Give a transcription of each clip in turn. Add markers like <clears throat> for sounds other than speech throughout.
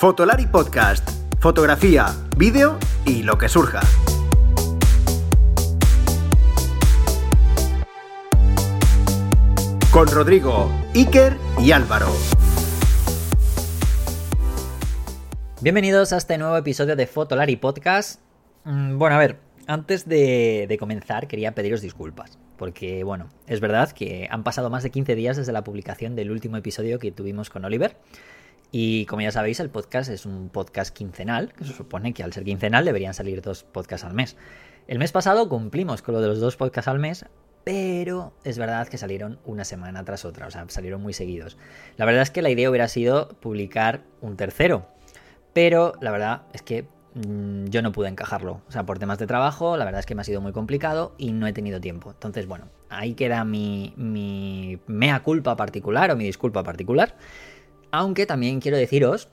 Fotolari Podcast. Fotografía, vídeo y lo que surja. Con Rodrigo, Iker y Álvaro. Bienvenidos a este nuevo episodio de Fotolari Podcast. Mm, Bueno, a ver, antes de, de comenzar quería pediros disculpas. Porque, bueno, es verdad que han pasado más de 15 días desde la publicación del último episodio que tuvimos con Oliver. Y como ya sabéis, el podcast es un podcast quincenal, que se supone que al ser quincenal deberían salir dos podcasts al mes. El mes pasado cumplimos con lo de los dos podcasts al mes, pero es verdad que salieron una semana tras otra, o sea, salieron muy seguidos. La verdad es que la idea hubiera sido publicar un tercero, pero la verdad es que mm, yo no pude encajarlo. O sea, por temas de trabajo, la verdad es que me ha sido muy complicado y no he tenido tiempo. Entonces, bueno, ahí queda mi, mi mea culpa particular o mi disculpa particular. Aunque también quiero deciros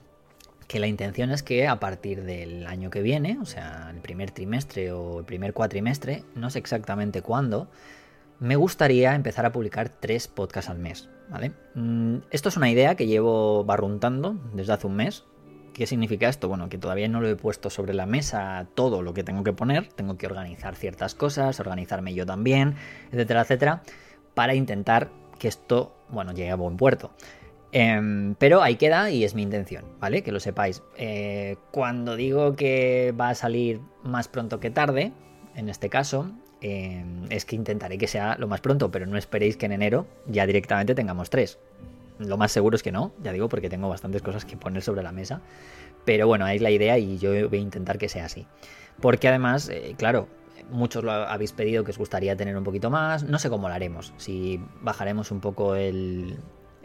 que la intención es que a partir del año que viene, o sea, el primer trimestre o el primer cuatrimestre, no sé exactamente cuándo, me gustaría empezar a publicar tres podcasts al mes, ¿vale? Mm, Esto es una idea que llevo barruntando desde hace un mes. ¿Qué significa esto? Bueno, que todavía no lo he puesto sobre la mesa todo lo que tengo que poner, tengo que organizar ciertas cosas, organizarme yo también, etcétera, etcétera, para intentar que esto, bueno, llegue a buen puerto. Em, pero ahí queda y es mi intención, ¿vale? Que lo sepáis. Eh, cuando digo que va a salir más pronto que tarde, en este caso, eh, es que intentaré que sea lo más pronto, pero no esperéis que en enero ya directamente tengamos tres. Lo más seguro es que no, ya digo, porque tengo bastantes cosas que poner sobre la mesa. Pero bueno, ahí es la idea y yo voy a intentar que sea así. Porque además, eh, claro, muchos lo habéis pedido que os gustaría tener un poquito más. No sé cómo lo haremos. Si bajaremos un poco el,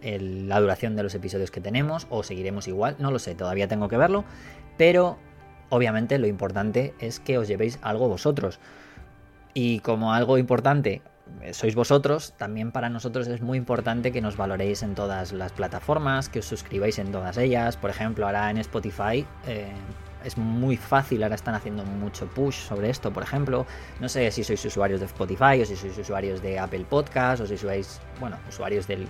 la duración de los episodios que tenemos o seguiremos igual. No lo sé, todavía tengo que verlo. Pero obviamente lo importante es que os llevéis algo vosotros. Y como algo importante eh, sois vosotros, también para nosotros es muy importante que nos valoréis en todas las plataformas, que os suscribáis en todas ellas. Por ejemplo, ahora en Spotify eh, es muy fácil, ahora están haciendo mucho push sobre esto, por ejemplo. No sé si sois usuarios de Spotify o si sois usuarios de Apple Podcast o si sois, bueno, usuarios del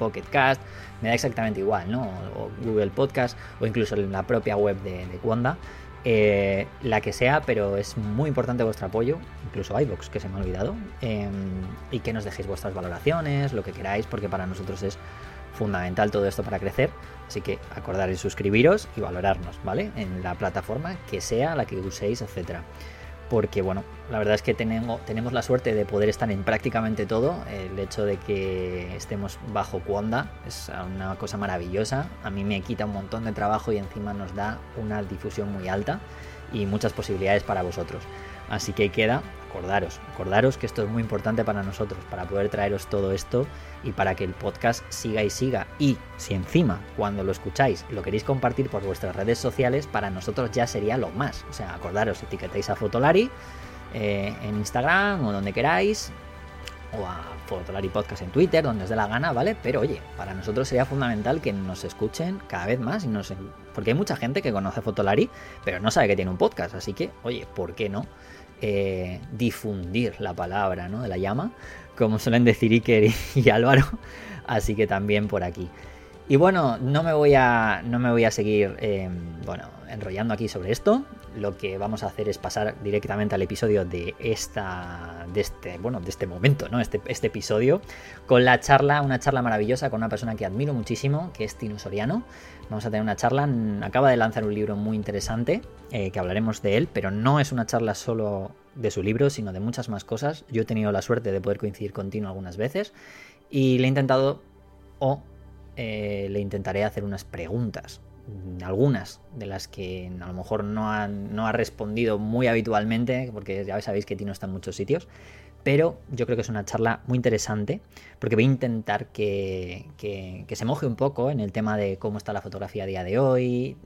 Pocket Cast, me da exactamente igual, ¿no? O, Google Podcast o incluso en la propia web de, de Wanda. Eh, la que sea, pero es muy importante vuestro apoyo, incluso iVoox, que se me ha olvidado, eh, y que nos dejéis vuestras valoraciones, lo que queráis, porque para nosotros es fundamental todo esto para crecer. Así que acordaréis suscribiros y valorarnos, ¿vale? En la plataforma que sea, la que uséis, etcétera. Porque, bueno, la verdad es que tenemos, tenemos la suerte de poder estar en prácticamente todo. El hecho de que estemos bajo Cuonda es una cosa maravillosa. A mí me quita un montón de trabajo y encima nos da una difusión muy alta y muchas posibilidades para vosotros. Así que queda, acordaros, acordaros que esto es muy importante para nosotros, para poder traeros todo esto y para que el podcast siga y siga. Y si encima, cuando lo escucháis, lo queréis compartir por vuestras redes sociales, para nosotros ya sería lo más. O sea, acordaros, etiquetáis a Fotolari eh, en Instagram o donde queráis, o a Fotolari Podcast en Twitter, donde os dé la gana, ¿vale? Pero oye, para nosotros sería fundamental que nos escuchen cada vez más y nos... Porque hay mucha gente que conoce Fotolari, pero no sabe que tiene un podcast, así que, oye, ¿por qué no? Eh, difundir la palabra ¿no? de la llama, como suelen decir Iker y Álvaro, así que también por aquí. Y bueno, no me voy a, no me voy a seguir eh, bueno, enrollando aquí sobre esto. Lo que vamos a hacer es pasar directamente al episodio de esta. de este. Bueno, de este momento, ¿no? Este, este episodio. Con la charla, una charla maravillosa con una persona que admiro muchísimo, que es Tino Soriano. Vamos a tener una charla. Acaba de lanzar un libro muy interesante. Eh, que hablaremos de él, pero no es una charla solo de su libro, sino de muchas más cosas. Yo he tenido la suerte de poder coincidir con Tino algunas veces. Y le he intentado. o eh, le intentaré hacer unas preguntas. Algunas de las que a lo mejor no, han, no ha respondido muy habitualmente, porque ya sabéis que Tino está en muchos sitios, pero yo creo que es una charla muy interesante, porque voy a intentar que, que, que se moje un poco en el tema de cómo está la fotografía a día de hoy,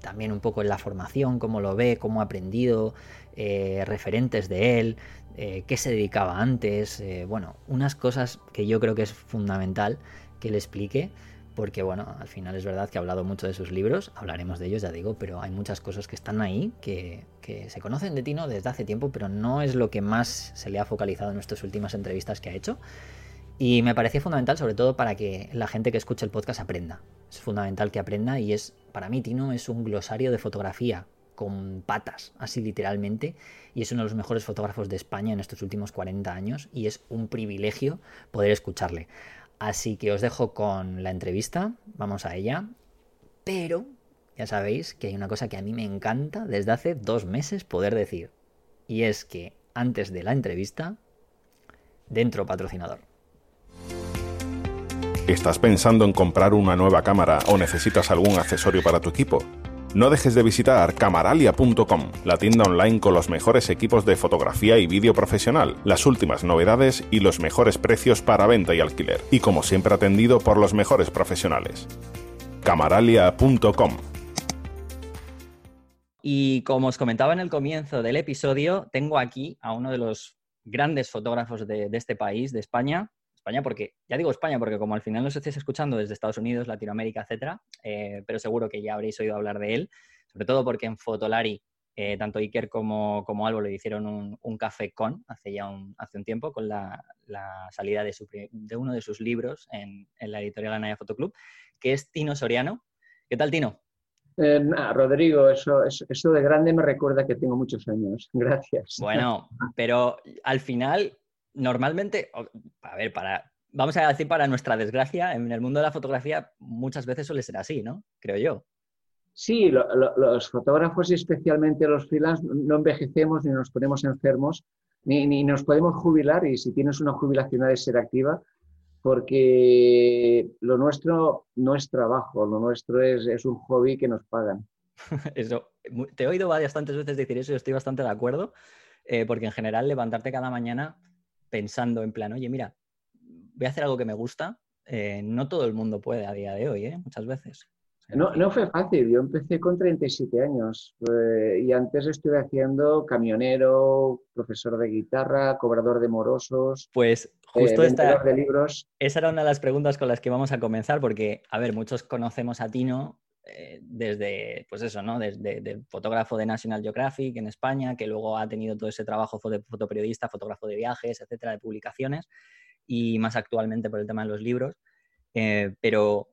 también un poco en la formación, cómo lo ve, cómo ha aprendido, eh, referentes de él, eh, qué se dedicaba antes, eh, bueno, unas cosas que yo creo que es fundamental que le explique, porque bueno, al final es verdad que ha hablado mucho de sus libros, hablaremos de ellos, ya digo, pero hay muchas cosas que están ahí que, se conocen de Tino desde hace tiempo, pero no es lo que más se le ha focalizado en nuestras últimas entrevistas que ha hecho. Y me parecía fundamental, sobre todo para que la gente que escuche el podcast aprenda. Es fundamental que aprenda y es, para mí, Tino es un glosario de fotografía con patas, así literalmente, y es uno de los mejores fotógrafos de España en estos últimos 40 años y es un privilegio poder escucharle. Así que os dejo con la entrevista, vamos a ella, pero ya sabéis que hay una cosa que a mí me encanta desde hace dos meses poder decir, y es que antes de la entrevista, dentro patrocinador. ¿Estás pensando en comprar una nueva cámara o necesitas algún accesorio para tu equipo? No dejes de visitar camaralia.com, la tienda online con los mejores equipos de fotografía y vídeo profesional, las últimas novedades y los mejores precios para venta y alquiler, y como siempre atendido por los mejores profesionales. camaralia.com Y como os comentaba en el comienzo del episodio, tengo aquí a uno de los grandes fotógrafos de, de este país, de España, España, porque ya digo España, porque como al final nos estáis escuchando desde Estados Unidos, Latinoamérica, etcétera, eh, pero seguro que ya habréis oído hablar de él, sobre todo porque en Fotolari, eh, tanto Iker como, como Álvaro le hicieron un, café con hace ya un, hace un tiempo, con la, salida de, de, uno de sus libros en, la editorial Anaya Fotoclub, que es Tino Soriano. ¿Qué tal, Tino? Eh, Rodrigo, eso, eso de grande me recuerda que tengo muchos años. Gracias. Bueno, <laughs> pero al final normalmente, a ver, para, vamos a decir para nuestra desgracia, en el mundo de la fotografía muchas veces suele ser así, ¿no? Creo yo. Sí, los fotógrafos y especialmente los freelance no envejecemos ni nos ponemos enfermos, ni, nos podemos jubilar y si tienes una jubilación ha de ser activa, porque lo nuestro no es trabajo, lo nuestro es, es un hobby que nos pagan. <laughs> Eso, te he oído bastantes veces decir eso y estoy bastante de acuerdo, eh, porque en general levantarte cada mañana pensando en plan, oye, mira, voy a hacer algo que me gusta, eh, no todo el mundo puede a día de hoy, ¿eh? muchas veces. No, no fue fácil, yo empecé con 37 años eh, y antes estuve haciendo camionero, profesor de guitarra, cobrador de morosos. Pues justo esta, de libros. Esa era una de las preguntas con las que vamos a comenzar porque, a ver, muchos conocemos a Tino eh, desde, pues eso, ¿no? Desde fotógrafo de National Geographic en España, que luego ha tenido todo ese trabajo de fotoperiodista, fotógrafo de viajes, etcétera, de publicaciones, y más actualmente por el tema de los libros. Eh, pero,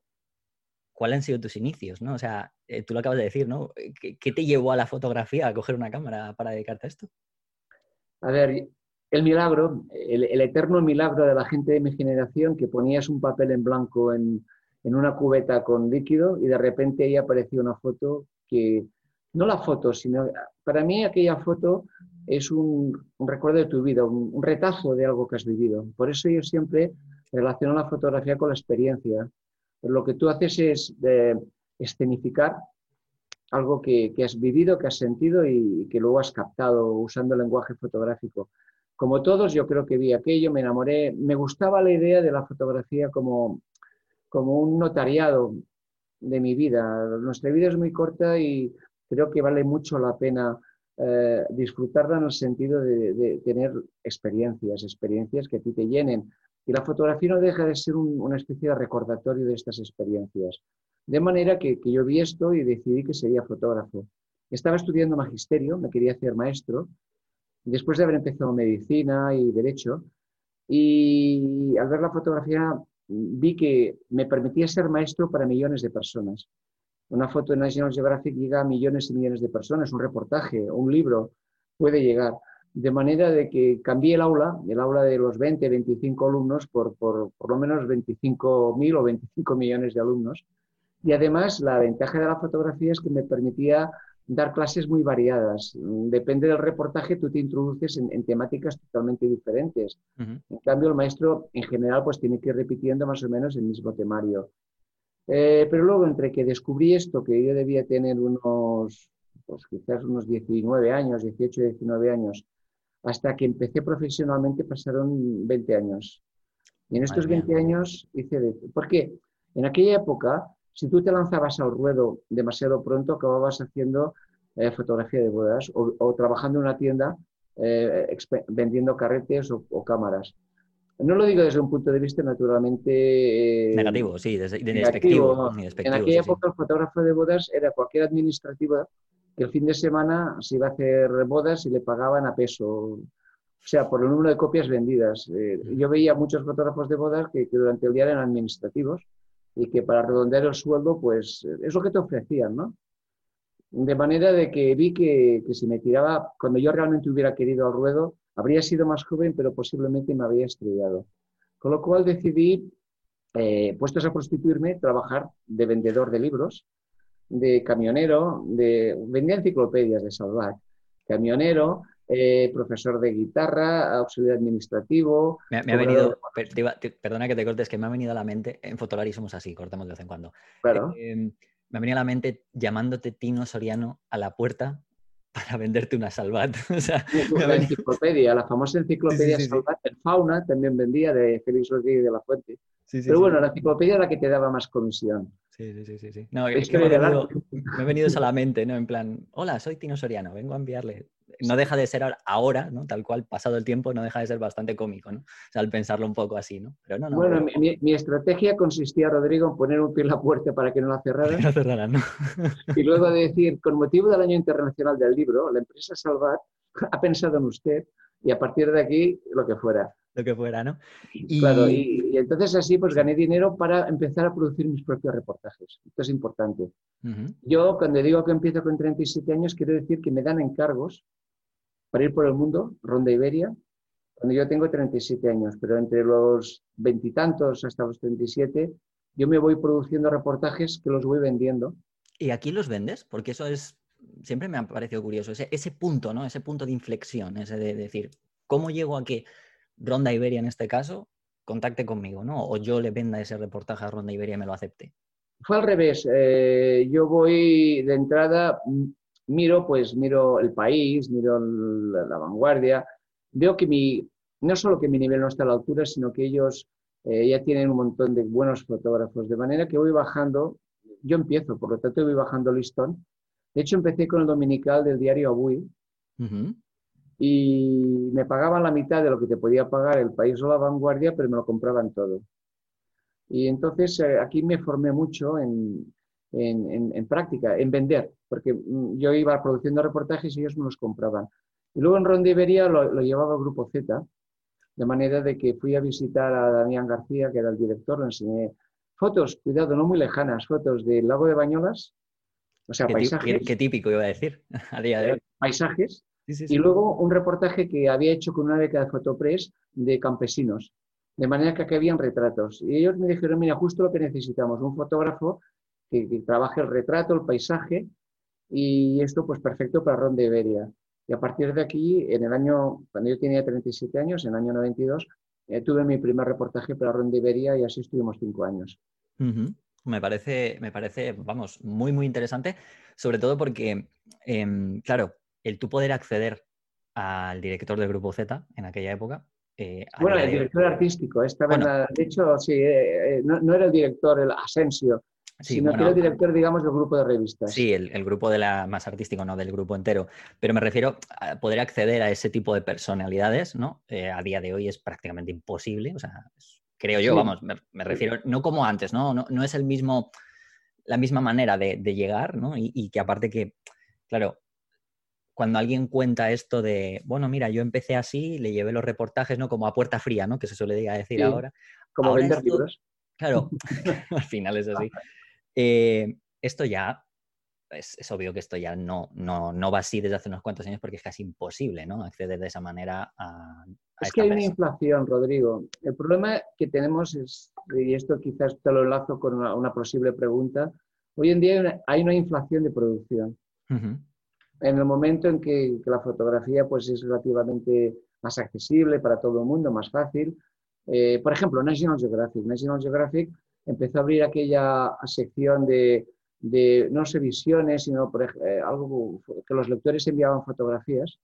¿cuáles han sido tus inicios, no? O sea, eh, tú lo acabas de decir, ¿no? ¿Qué, te llevó a la fotografía, a coger una cámara para dedicarte a esto? A ver, el milagro, el, el, eterno milagro de la gente de mi generación que ponías un papel en blanco en, en una cubeta con líquido y de repente ahí apareció una foto que, no la foto, sino para mí aquella foto es un, recuerdo de tu vida, un, retazo de algo que has vivido. Por eso yo siempre relaciono la fotografía con la experiencia. Lo que tú haces es de escenificar algo que, que, has vivido, que has sentido y que luego has captado usando lenguaje fotográfico. Como todos, yo creo que vi aquello, me enamoré, me gustaba la idea de la fotografía como como un notariado de mi vida. Nuestra vida es muy corta y creo que vale mucho la pena eh, disfrutarla en el sentido de, tener experiencias, experiencias que a ti te llenen. Y la fotografía no deja de ser una especie de recordatorio de estas experiencias. De manera que, que, yo vi esto y decidí que sería fotógrafo. Estaba estudiando magisterio, me quería hacer maestro, después de haber empezado medicina y derecho, y al ver la fotografía vi que me permitía ser maestro para millones de personas. Una foto de National Geographic llega a millones y millones de personas, un reportaje, un libro puede llegar. De manera de que cambié el aula, el aula de los 20, 25 alumnos, por, por, por lo menos 25 mil o 25 millones de alumnos. Y además, la ventaja de la fotografía es que me permitía dar clases muy variadas. Depende del reportaje, tú te introduces en, temáticas totalmente diferentes. En cambio, el maestro en general pues tiene que ir repitiendo más o menos el mismo temario. Eh, pero luego, entre que descubrí esto, que yo debía tener unos, pues quizás unos 19 años, 18, 19 años, hasta que empecé profesionalmente pasaron 20 años. Y en estos 20 años hice de... Porque en aquella época si tú te lanzabas al ruedo demasiado pronto, acababas haciendo eh, fotografía de bodas o, trabajando en una tienda eh, vendiendo carretes o, cámaras. No lo digo desde un punto de vista naturalmente... Eh, negativo, sí, desde, negativo, En aquella época el fotógrafo de bodas era cualquier administrativa que el fin de semana se iba a hacer bodas y le pagaban a peso. o sea, por el número de copias vendidas. Eh, yo veía muchos fotógrafos de bodas que, durante el día eran administrativos y que para redondear el sueldo, pues es lo que te ofrecían, ¿no? De manera de que vi que, si me tiraba, cuando yo realmente hubiera querido al ruedo, habría sido más joven, pero posiblemente me habría estrellado. Con lo cual decidí, eh, puestos a prostituirme, trabajar de vendedor de libros, de camionero, de vendía enciclopedias de Salvat, camionero, eh, profesor de guitarra, auxiliar administrativo. Me, ha venido, perdona que te cortes, que me ha venido a la mente, en Fotolari somos así, cortamos de vez en cuando. Claro. Em, me ha venido a la mente llamándote Tino Soriano a la puerta <laughs> para venderte una Salvat. <laughs> la enciclopedia, la famosa enciclopedia Salvat, el Fauna también vendía de Félix Rodríguez de la Fuente. Pero bueno, la enciclopedia era la que te daba más comisión. Sí, sí, sí, sí. No, es que me, ha venido, solamente, ¿no? En plan, hola, soy Tino Soriano, vengo a enviarle. No deja de ser ahora, ¿no? Tal cual, pasado el tiempo, no deja de ser bastante cómico, ¿no? O sea, al pensarlo un poco así, ¿no? Pero no, no. Bueno, mi, estrategia consistía, Rodrigo, en poner un pie en la puerta para que no la cerraran. <laughs> no cerraran, ¿no? y luego decir, con motivo del Año Internacional del Libro, la empresa Salvat <laughs> ha pensado en usted y a partir de aquí, lo que fuera lo que fuera, ¿no? Y... Claro, y, entonces así pues gané dinero para empezar a producir mis propios reportajes. Esto es importante. Yo cuando digo que empiezo con 37 años, quiero decir que me dan encargos para ir por el mundo, Ronda Iberia, cuando yo tengo 37 años, pero entre los veintitantos hasta los 37, yo me voy produciendo reportajes que los voy vendiendo. ¿Y aquí los vendes? Porque eso es, siempre me ha parecido curioso, ese, ese punto, ¿no? Ese punto de inflexión, ese de decir, ¿cómo llego a que Ronda Iberia en este caso, contacte conmigo, ¿no? O yo le venda ese reportaje a Ronda Iberia y me lo acepte. Fue al revés. Eh, yo voy de entrada, miro, pues miro el país, miro la, vanguardia, veo que mi, no solo que mi nivel no está a la altura, sino que ellos eh, ya tienen un montón de buenos fotógrafos, de manera que voy bajando, yo empiezo, por lo tanto voy bajando listón. De hecho, empecé con el dominical del diario Abui, y me pagaban la mitad de lo que te podía pagar el país o la vanguardia, pero me lo compraban todo. Y entonces eh, aquí me formé mucho en, en, práctica, en vender, porque mm, yo iba produciendo reportajes y ellos me los compraban. Y luego en Ronda Iberia lo, lo, llevaba el Grupo Z, de manera de que fui a visitar a Damián García, que era el director, le enseñé fotos, cuidado, no muy lejanas, fotos del lago de Bañolas, o sea, paisajes. Qué, típico iba a decir <laughs> a día de hoy. Paisajes y luego un reportaje que había hecho con una beca de Fotopress de campesinos, de manera que aquí habían retratos. Y ellos me dijeron, mira, justo lo que necesitamos, un fotógrafo que, trabaje el retrato, el paisaje, y esto pues perfecto para Ron de Iberia. Y a partir de aquí, en el año, cuando yo tenía 37 años, en el año 92, eh, tuve mi primer reportaje para Ron de Iberia y así estuvimos cinco años. Me parece, me parece, vamos, muy, muy interesante, sobre todo porque, em, claro, el tú poder acceder al director del Grupo Z en aquella época. Eh, bueno, el director artístico, esta de hecho, sí, eh, eh, no, era el director, el Asensio, sino que era el director, digamos, del grupo de revistas. Sí, el, grupo de la más artístico, no del grupo entero. Pero me refiero a poder acceder a ese tipo de personalidades, ¿no? a día de hoy es prácticamente imposible, o sea, creo yo, vamos, me, refiero, no como antes, ¿no? No, es el mismo, la misma manera de, llegar, ¿no? y, que aparte que, claro, cuando alguien cuenta esto de, bueno, mira, yo empecé así, le llevé los reportajes, ¿no? Como a puerta fría, ¿no? Que se suele decir ahora. Como vender libros. Claro, <laughs> <laughs> al final es así. Eh, esto ya, es, obvio que esto ya no, no, no, va así desde hace unos cuantos años porque es casi imposible, ¿no? Acceder de esa manera a... es que hay una inflación, Rodrigo. El problema que tenemos es, y esto quizás te lo enlazo con una, posible pregunta, hoy en día hay una, inflación de producción en el momento en que, la fotografía pues, es relativamente más accesible para todo el mundo, más fácil. Eh, por ejemplo, National Geographic. National Geographic empezó a abrir aquella sección de, no sé, visiones, sino por, eh, algo que los lectores enviaban fotografías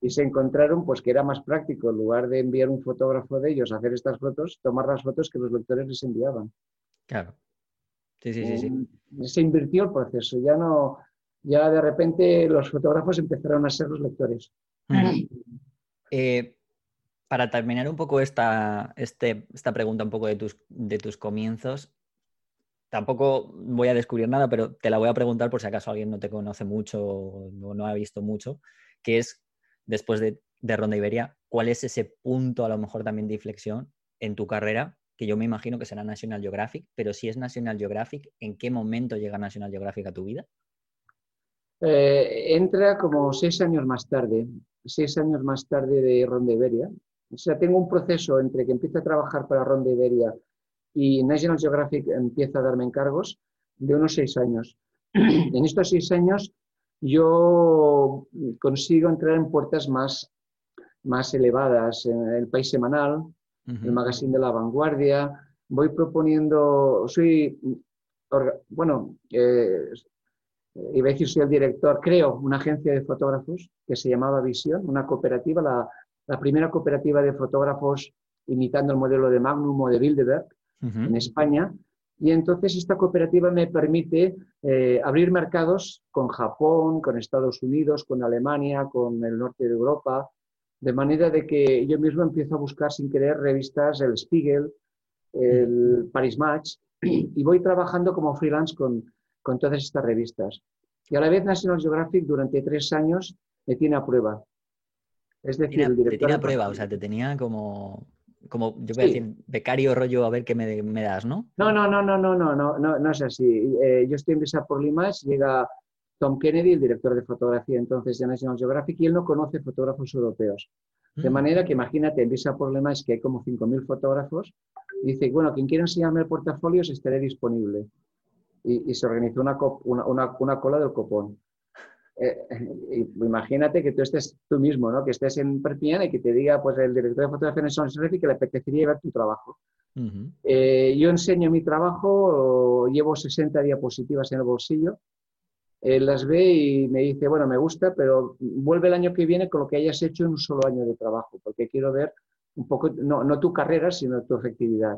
y se encontraron pues, que era más práctico, en lugar de enviar un fotógrafo de ellos a hacer estas fotos, tomar las fotos que los lectores les enviaban. Claro. Sí, sí, sí, sí. Mm, se invirtió el proceso, ya no, ya de repente los fotógrafos empezaron a ser los lectores. Eh, para terminar un poco esta, este, esta pregunta un poco de tus, de tus comienzos, tampoco voy a descubrir nada, pero te la voy a preguntar por si acaso alguien no te conoce mucho o no ha visto mucho, que es, después de, de Ronda Iberia, ¿cuál es ese punto a lo mejor también de inflexión en tu carrera? Que yo me imagino que será National Geographic, pero si es National Geographic, ¿en qué momento llega National Geographic a tu vida? Eh, entra como seis años más tarde, seis años más tarde de Ronda Iberia. O sea, tengo un proceso entre que empiezo a trabajar para Ronda Iberia y National Geographic empieza a darme encargos de unos seis años. <clears throat> en estos seis años yo consigo entrar en puertas más, más elevadas, en el País Semanal, el Magazine de la Vanguardia. Voy proponiendo, soy, bueno, eh, iba a decir soy el director, creo una agencia de fotógrafos que se llamaba Visión, una cooperativa, la, la primera cooperativa de fotógrafos imitando el modelo de Magnum o de Bilderberg en España. Y entonces esta cooperativa me permite eh, abrir mercados con Japón, con Estados Unidos, con Alemania, con el norte de Europa, de manera de que yo mismo empiezo a buscar sin querer revistas, el Spiegel, el Paris Match, y voy trabajando como freelance con, con todas estas revistas. Y a la vez National Geographic durante tres años me tiene a prueba. Es decir, el director... Te tiene a prueba, o sea, te tenía como como yo voy a decir, becario rollo a ver qué me, me, das, ¿no? No, no, no, no, no, no, no, no, no es así. Eh, yo estoy en Visa por Limas, llega Tom Kennedy, el director de fotografía entonces de National Geographic, y él no conoce fotógrafos europeos. De mm. manera que imagínate, en Visa por Limas que hay como 5.000 fotógrafos, y dice, bueno, quien quiera enseñarme el portafolio estaré disponible. Y, y se organizó una, una, una, una cola del copón. Eh, imagínate que tú estés tú mismo, ¿no? que estés en Perpignan y que te diga pues, el director de fotografía en Sonserif que le apetecería ver tu trabajo. Eh, yo enseño mi trabajo, llevo 60 diapositivas en el bolsillo, él las ve y me dice, bueno, me gusta, pero vuelve el año que viene con lo que hayas hecho en un solo año de trabajo, porque quiero ver un poco, no, no tu carrera, sino tu efectividad.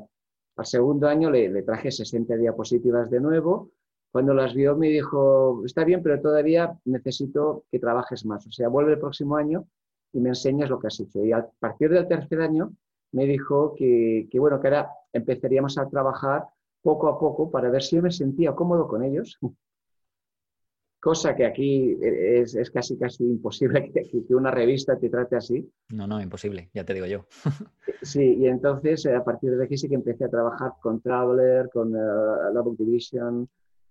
Al segundo año le, le traje 60 diapositivas de nuevo, cuando las vio me dijo, está bien, pero todavía necesito que trabajes más. O sea, vuelve el próximo año y me enseñas lo que has hecho. Y a partir del tercer año me dijo que, bueno, que ahora empezaríamos a trabajar poco a poco para ver si yo me sentía cómodo con ellos. Cosa que aquí es, casi casi imposible que, que, una revista te trate así. No, no, imposible, ya te digo yo. <laughs> sí, y entonces a partir de aquí sí que empecé a trabajar con Traveler, con uh, Book Division,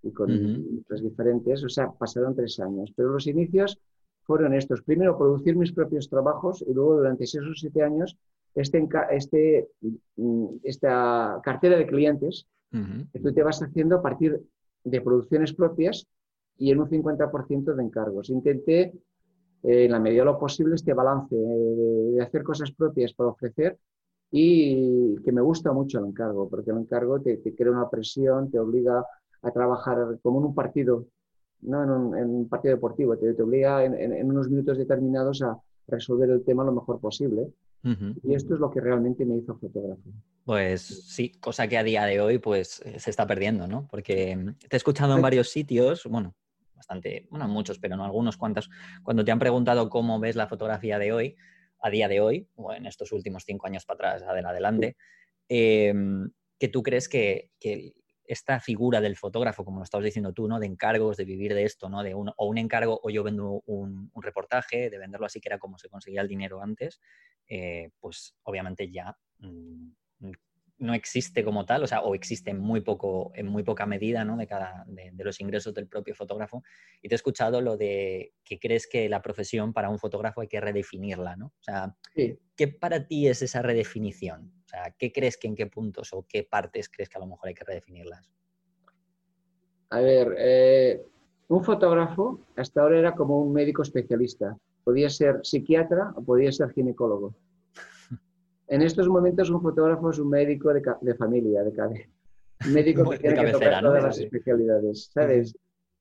y con uh diferentes, o sea, pasaron tres años. Pero los inicios fueron estos. Primero, producir mis propios trabajos y luego, durante seis o siete años, este, este, mm, esta cartera de clientes que tú te vas haciendo a partir de producciones propias y en un 50% de encargos. Intenté, eh, en la medida de lo posible, este balance de, hacer cosas propias para ofrecer y que me gusta mucho el encargo, porque el encargo te, te crea una presión, te obliga a trabajar como en un partido, no en un, partido deportivo, te, te obliga en, unos minutos determinados a resolver el tema lo mejor posible. Y esto es lo que realmente me hizo fotógrafo. Pues sí, cosa que a día de hoy pues eh, se está perdiendo, ¿no? Porque mm, te he escuchado en varios sitios, bueno, bastante, bueno, muchos, pero no algunos cuantos, cuando te han preguntado cómo ves la fotografía de hoy, a día de hoy, o en estos últimos cinco años para atrás, adelante, em, que tú crees que, que, esta figura del fotógrafo, como lo estabas diciendo tú, ¿no? De encargos, de vivir de esto, ¿no? De un, o un encargo, o yo vendo un, reportaje, de venderlo así, que era como se conseguía el dinero antes, eh, pues obviamente ya mm, no existe como tal, o sea, o existe en muy, poco, en muy poca medida, ¿no? De, cada, de, los ingresos del propio fotógrafo. Y te he escuchado lo de que crees que la profesión para un fotógrafo hay que redefinirla, ¿no? O sea, ¿qué para ti es esa redefinición? Sea, ¿qué crees que en qué puntos o qué partes crees que a lo mejor hay que redefinirlas? A ver, eh, un fotógrafo hasta ahora era como un médico especialista. Podía ser psiquiatra o podía ser ginecólogo. <laughs> En estos momentos un fotógrafo es un médico de, familia, de cabeza. Un médico <laughs> que tiene que tocar todas las especialidades, ¿sabes?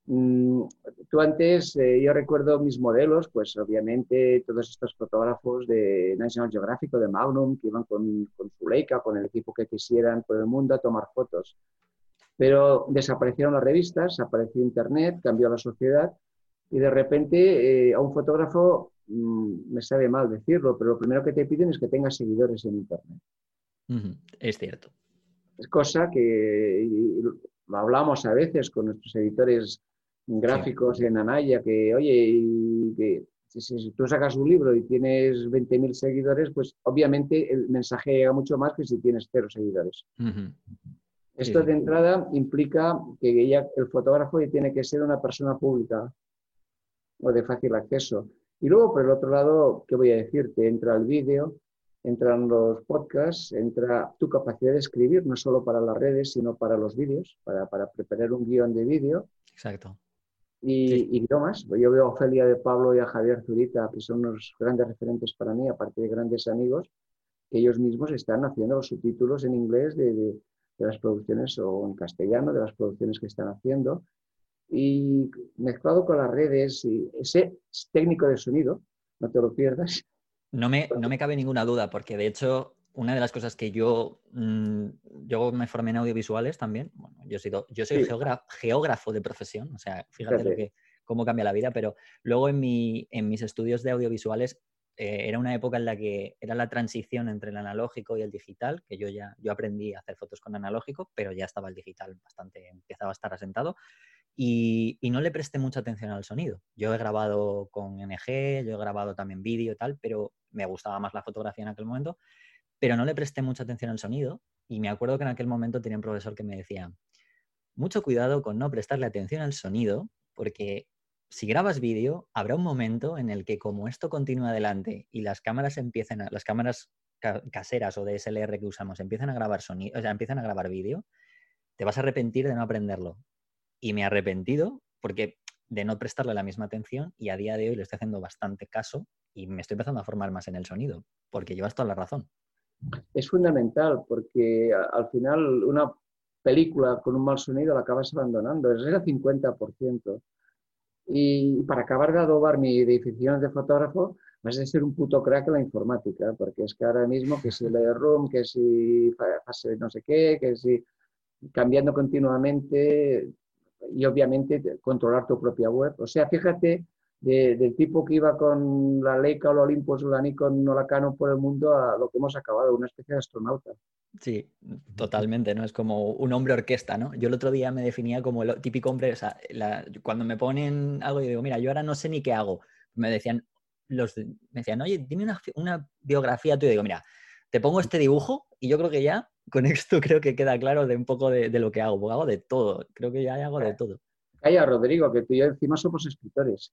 Mm, tú antes, eh, yo recuerdo mis modelos, pues obviamente todos estos fotógrafos de National Geographic o de Magnum que iban con, con su Leica, con el equipo que quisieran por el mundo a tomar fotos. Pero desaparecieron las revistas, apareció Internet, cambió la sociedad y de repente eh, a un fotógrafo, mm, me sabe mal decirlo, pero lo primero que te piden es que tengas seguidores en Internet. Es cierto. Es cosa que lo hablamos a veces con nuestros editores gráficos en Anaya, que, oye, y que si, tú sacas un libro y tienes 20.000 seguidores, pues obviamente el mensaje llega mucho más que si tienes cero seguidores. Esto de entrada implica que ella, el fotógrafo tiene que ser una persona pública o de fácil acceso. Y luego, por el otro lado, ¿qué voy a decirte? Entra el vídeo, entran los podcasts, entra tu capacidad de escribir, no solo para las redes, sino para los vídeos, para, para preparar un guion de vídeo. Exacto. Y, y más. Yo veo a Ofelia de Pablo y a Javier Zurita, que son unos grandes referentes para mí, aparte de grandes amigos, que ellos mismos están haciendo los subtítulos en inglés de, de, las producciones o en castellano de las producciones que están haciendo. Y mezclado con las redes y ese técnico de sonido, no te lo pierdas. No me, no me cabe ninguna duda, porque de hecho una de las cosas que yo, mm, yo me formé en audiovisuales también. Bueno, yo, sido, yo soy geógrafo de profesión, o sea, fíjate lo que, cómo cambia la vida, pero luego en, mi, en mis estudios de audiovisuales eh, era una época en la que era la transición entre el analógico y el digital, que yo ya yo aprendí a hacer fotos con analógico, pero ya estaba el digital bastante, empezaba a estar asentado. Y, y, no le presté mucha atención al sonido. Yo he grabado con NG, yo he grabado también vídeo y tal, pero me gustaba más la fotografía en aquel momento pero no le presté mucha atención al sonido y me acuerdo que en aquel momento tenía un profesor que me decía, mucho cuidado con no prestarle atención al sonido, porque si grabas vídeo, habrá un momento en el que como esto continúa adelante y las cámaras empiezan a, las cámaras caseras o DSLR que usamos empiezan a grabar sonido, o sea, empiezan a grabar vídeo, te vas a arrepentir de no aprenderlo. Y me he arrepentido porque de no prestarle la misma atención y a día de hoy le estoy haciendo bastante caso y me estoy empezando a formar más en el sonido, porque llevas toda la razón es fundamental porque al final una película con un mal sonido la acabas abandonando, es el 50%. Y para acabar de adobar mi definición de fotógrafo, vas a ser un puto crack en la informática, porque es que ahora mismo que si <laughs> el room, que si fase no sé qué, que si cambiando continuamente y obviamente controlar tu propia web. O sea, fíjate del tipo que iba con la Leica o la Olympus o la Nikon o la Canon por el mundo a lo que hemos acabado, una especie de astronauta. Sí, totalmente, ¿no? Es como un hombre orquesta, ¿no? Yo el otro día me definía como el típico hombre, o sea, cuando me ponen algo y digo, mira, yo ahora no sé ni qué hago, me decían, los, me decían, oye, dime una, una biografía tuya, y digo, mira, te pongo este dibujo y yo creo que ya con esto creo que queda claro de un poco de, de lo que hago, porque hago de todo, creo que ya hago de todo. Calla, Rodrigo, que tú y yo encima somos escritores.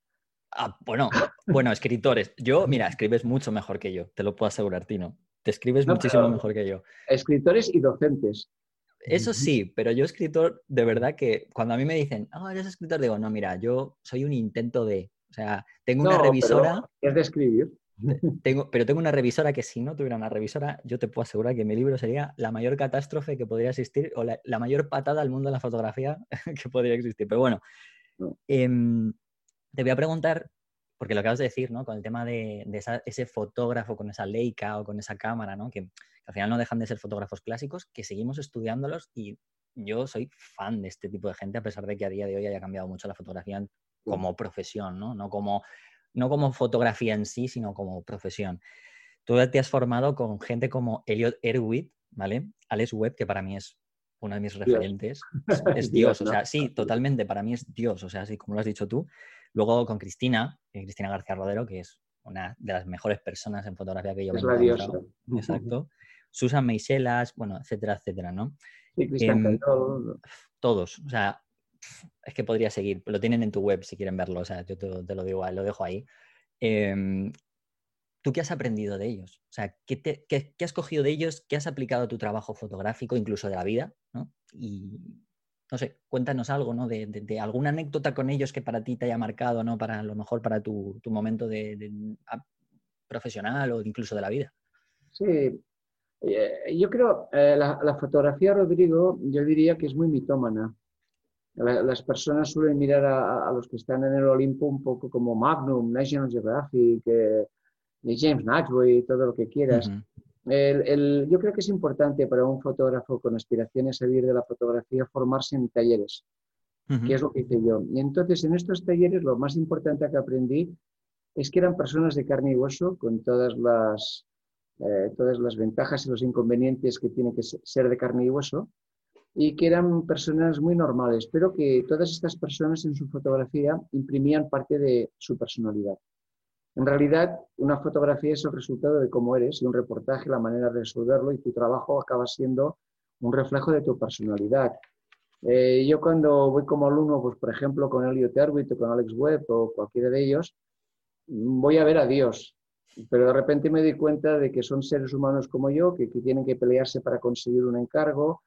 Ah, bueno, bueno, escritores. Yo, mira, escribes mucho mejor que yo, te lo puedo asegurar, Tino. Te escribes muchísimo mejor que yo. Escritores y docentes. Eso sí, pero yo escritor, de verdad que cuando a mí me dicen, ah, oh, eres escritor, digo, no, mira, yo soy un intento de, o sea, tengo una revisora. es de escribir. <laughs> Tengo, pero tengo una revisora que si no tuviera una revisora, yo te puedo asegurar que mi libro sería la mayor catástrofe que podría existir o la, mayor patada al mundo de la fotografía <laughs> que podría existir. Pero bueno, em, te voy a preguntar, porque lo acabas de decir, ¿no? Con el tema de, ese fotógrafo con esa Leica o con esa cámara, ¿no? Que, al final no dejan de ser fotógrafos clásicos, que seguimos estudiándolos y yo soy fan de este tipo de gente, a pesar de que a día de hoy haya cambiado mucho la fotografía como profesión, ¿no? No como, no como fotografía en sí, sino como profesión. Tú te has formado con gente como Elliot Erwitt, ¿vale? Alex Webb, que para mí es uno de mis referentes. <laughs> Es, Dios, o sea, sí, totalmente, para mí es Dios, o sea, así como lo has dicho tú. Luego con Cristina, eh, Cristina García Rodero, que es una de las mejores personas en fotografía que yo me he encontrado. <laughs> Exacto. Susan Meiselas, bueno, etcétera, etcétera, ¿no? Sí, Cristian Todos, o sea, es que podría seguir, lo tienen en tu web si quieren verlo, o sea, yo te, lo digo, lo dejo ahí. Em, ¿Tú qué has aprendido de ellos? O sea, ¿qué, qué, has cogido de ellos? ¿Qué has aplicado a tu trabajo fotográfico, incluso de la vida? ¿no? Y no sé, cuéntanos algo, ¿no? De, alguna anécdota con ellos que para ti te haya marcado, ¿no? Para lo mejor para tu, momento de, profesional o incluso de la vida. Sí, eh, yo creo, eh, la, fotografía, Rodrigo, yo diría que es muy mitómana. las personas suelen mirar a, los que están en el Olimpo un poco como Magnum, National Geographic, eh, James y todo lo que quieras. El, yo creo que es importante para un fotógrafo con aspiraciones a vivir de la fotografía formarse en talleres, que es lo que hice yo. Y entonces en estos talleres lo más importante que aprendí es que eran personas de carne y hueso con todas las, eh, todas las ventajas y los inconvenientes que tiene que ser de carne y hueso y que eran personas muy normales, pero que todas estas personas en su fotografía imprimían parte de su personalidad. En realidad, una fotografía es el resultado de cómo eres y un reportaje, la manera de resolverlo y tu trabajo acaba siendo un reflejo de tu personalidad. Eh, yo cuando voy como alumno, pues por ejemplo con Elliot Erwitt o con Alex Webb o cualquiera de ellos, voy a ver a Dios, pero de repente me doy cuenta de que son seres humanos como yo, que, tienen que pelearse para conseguir un encargo,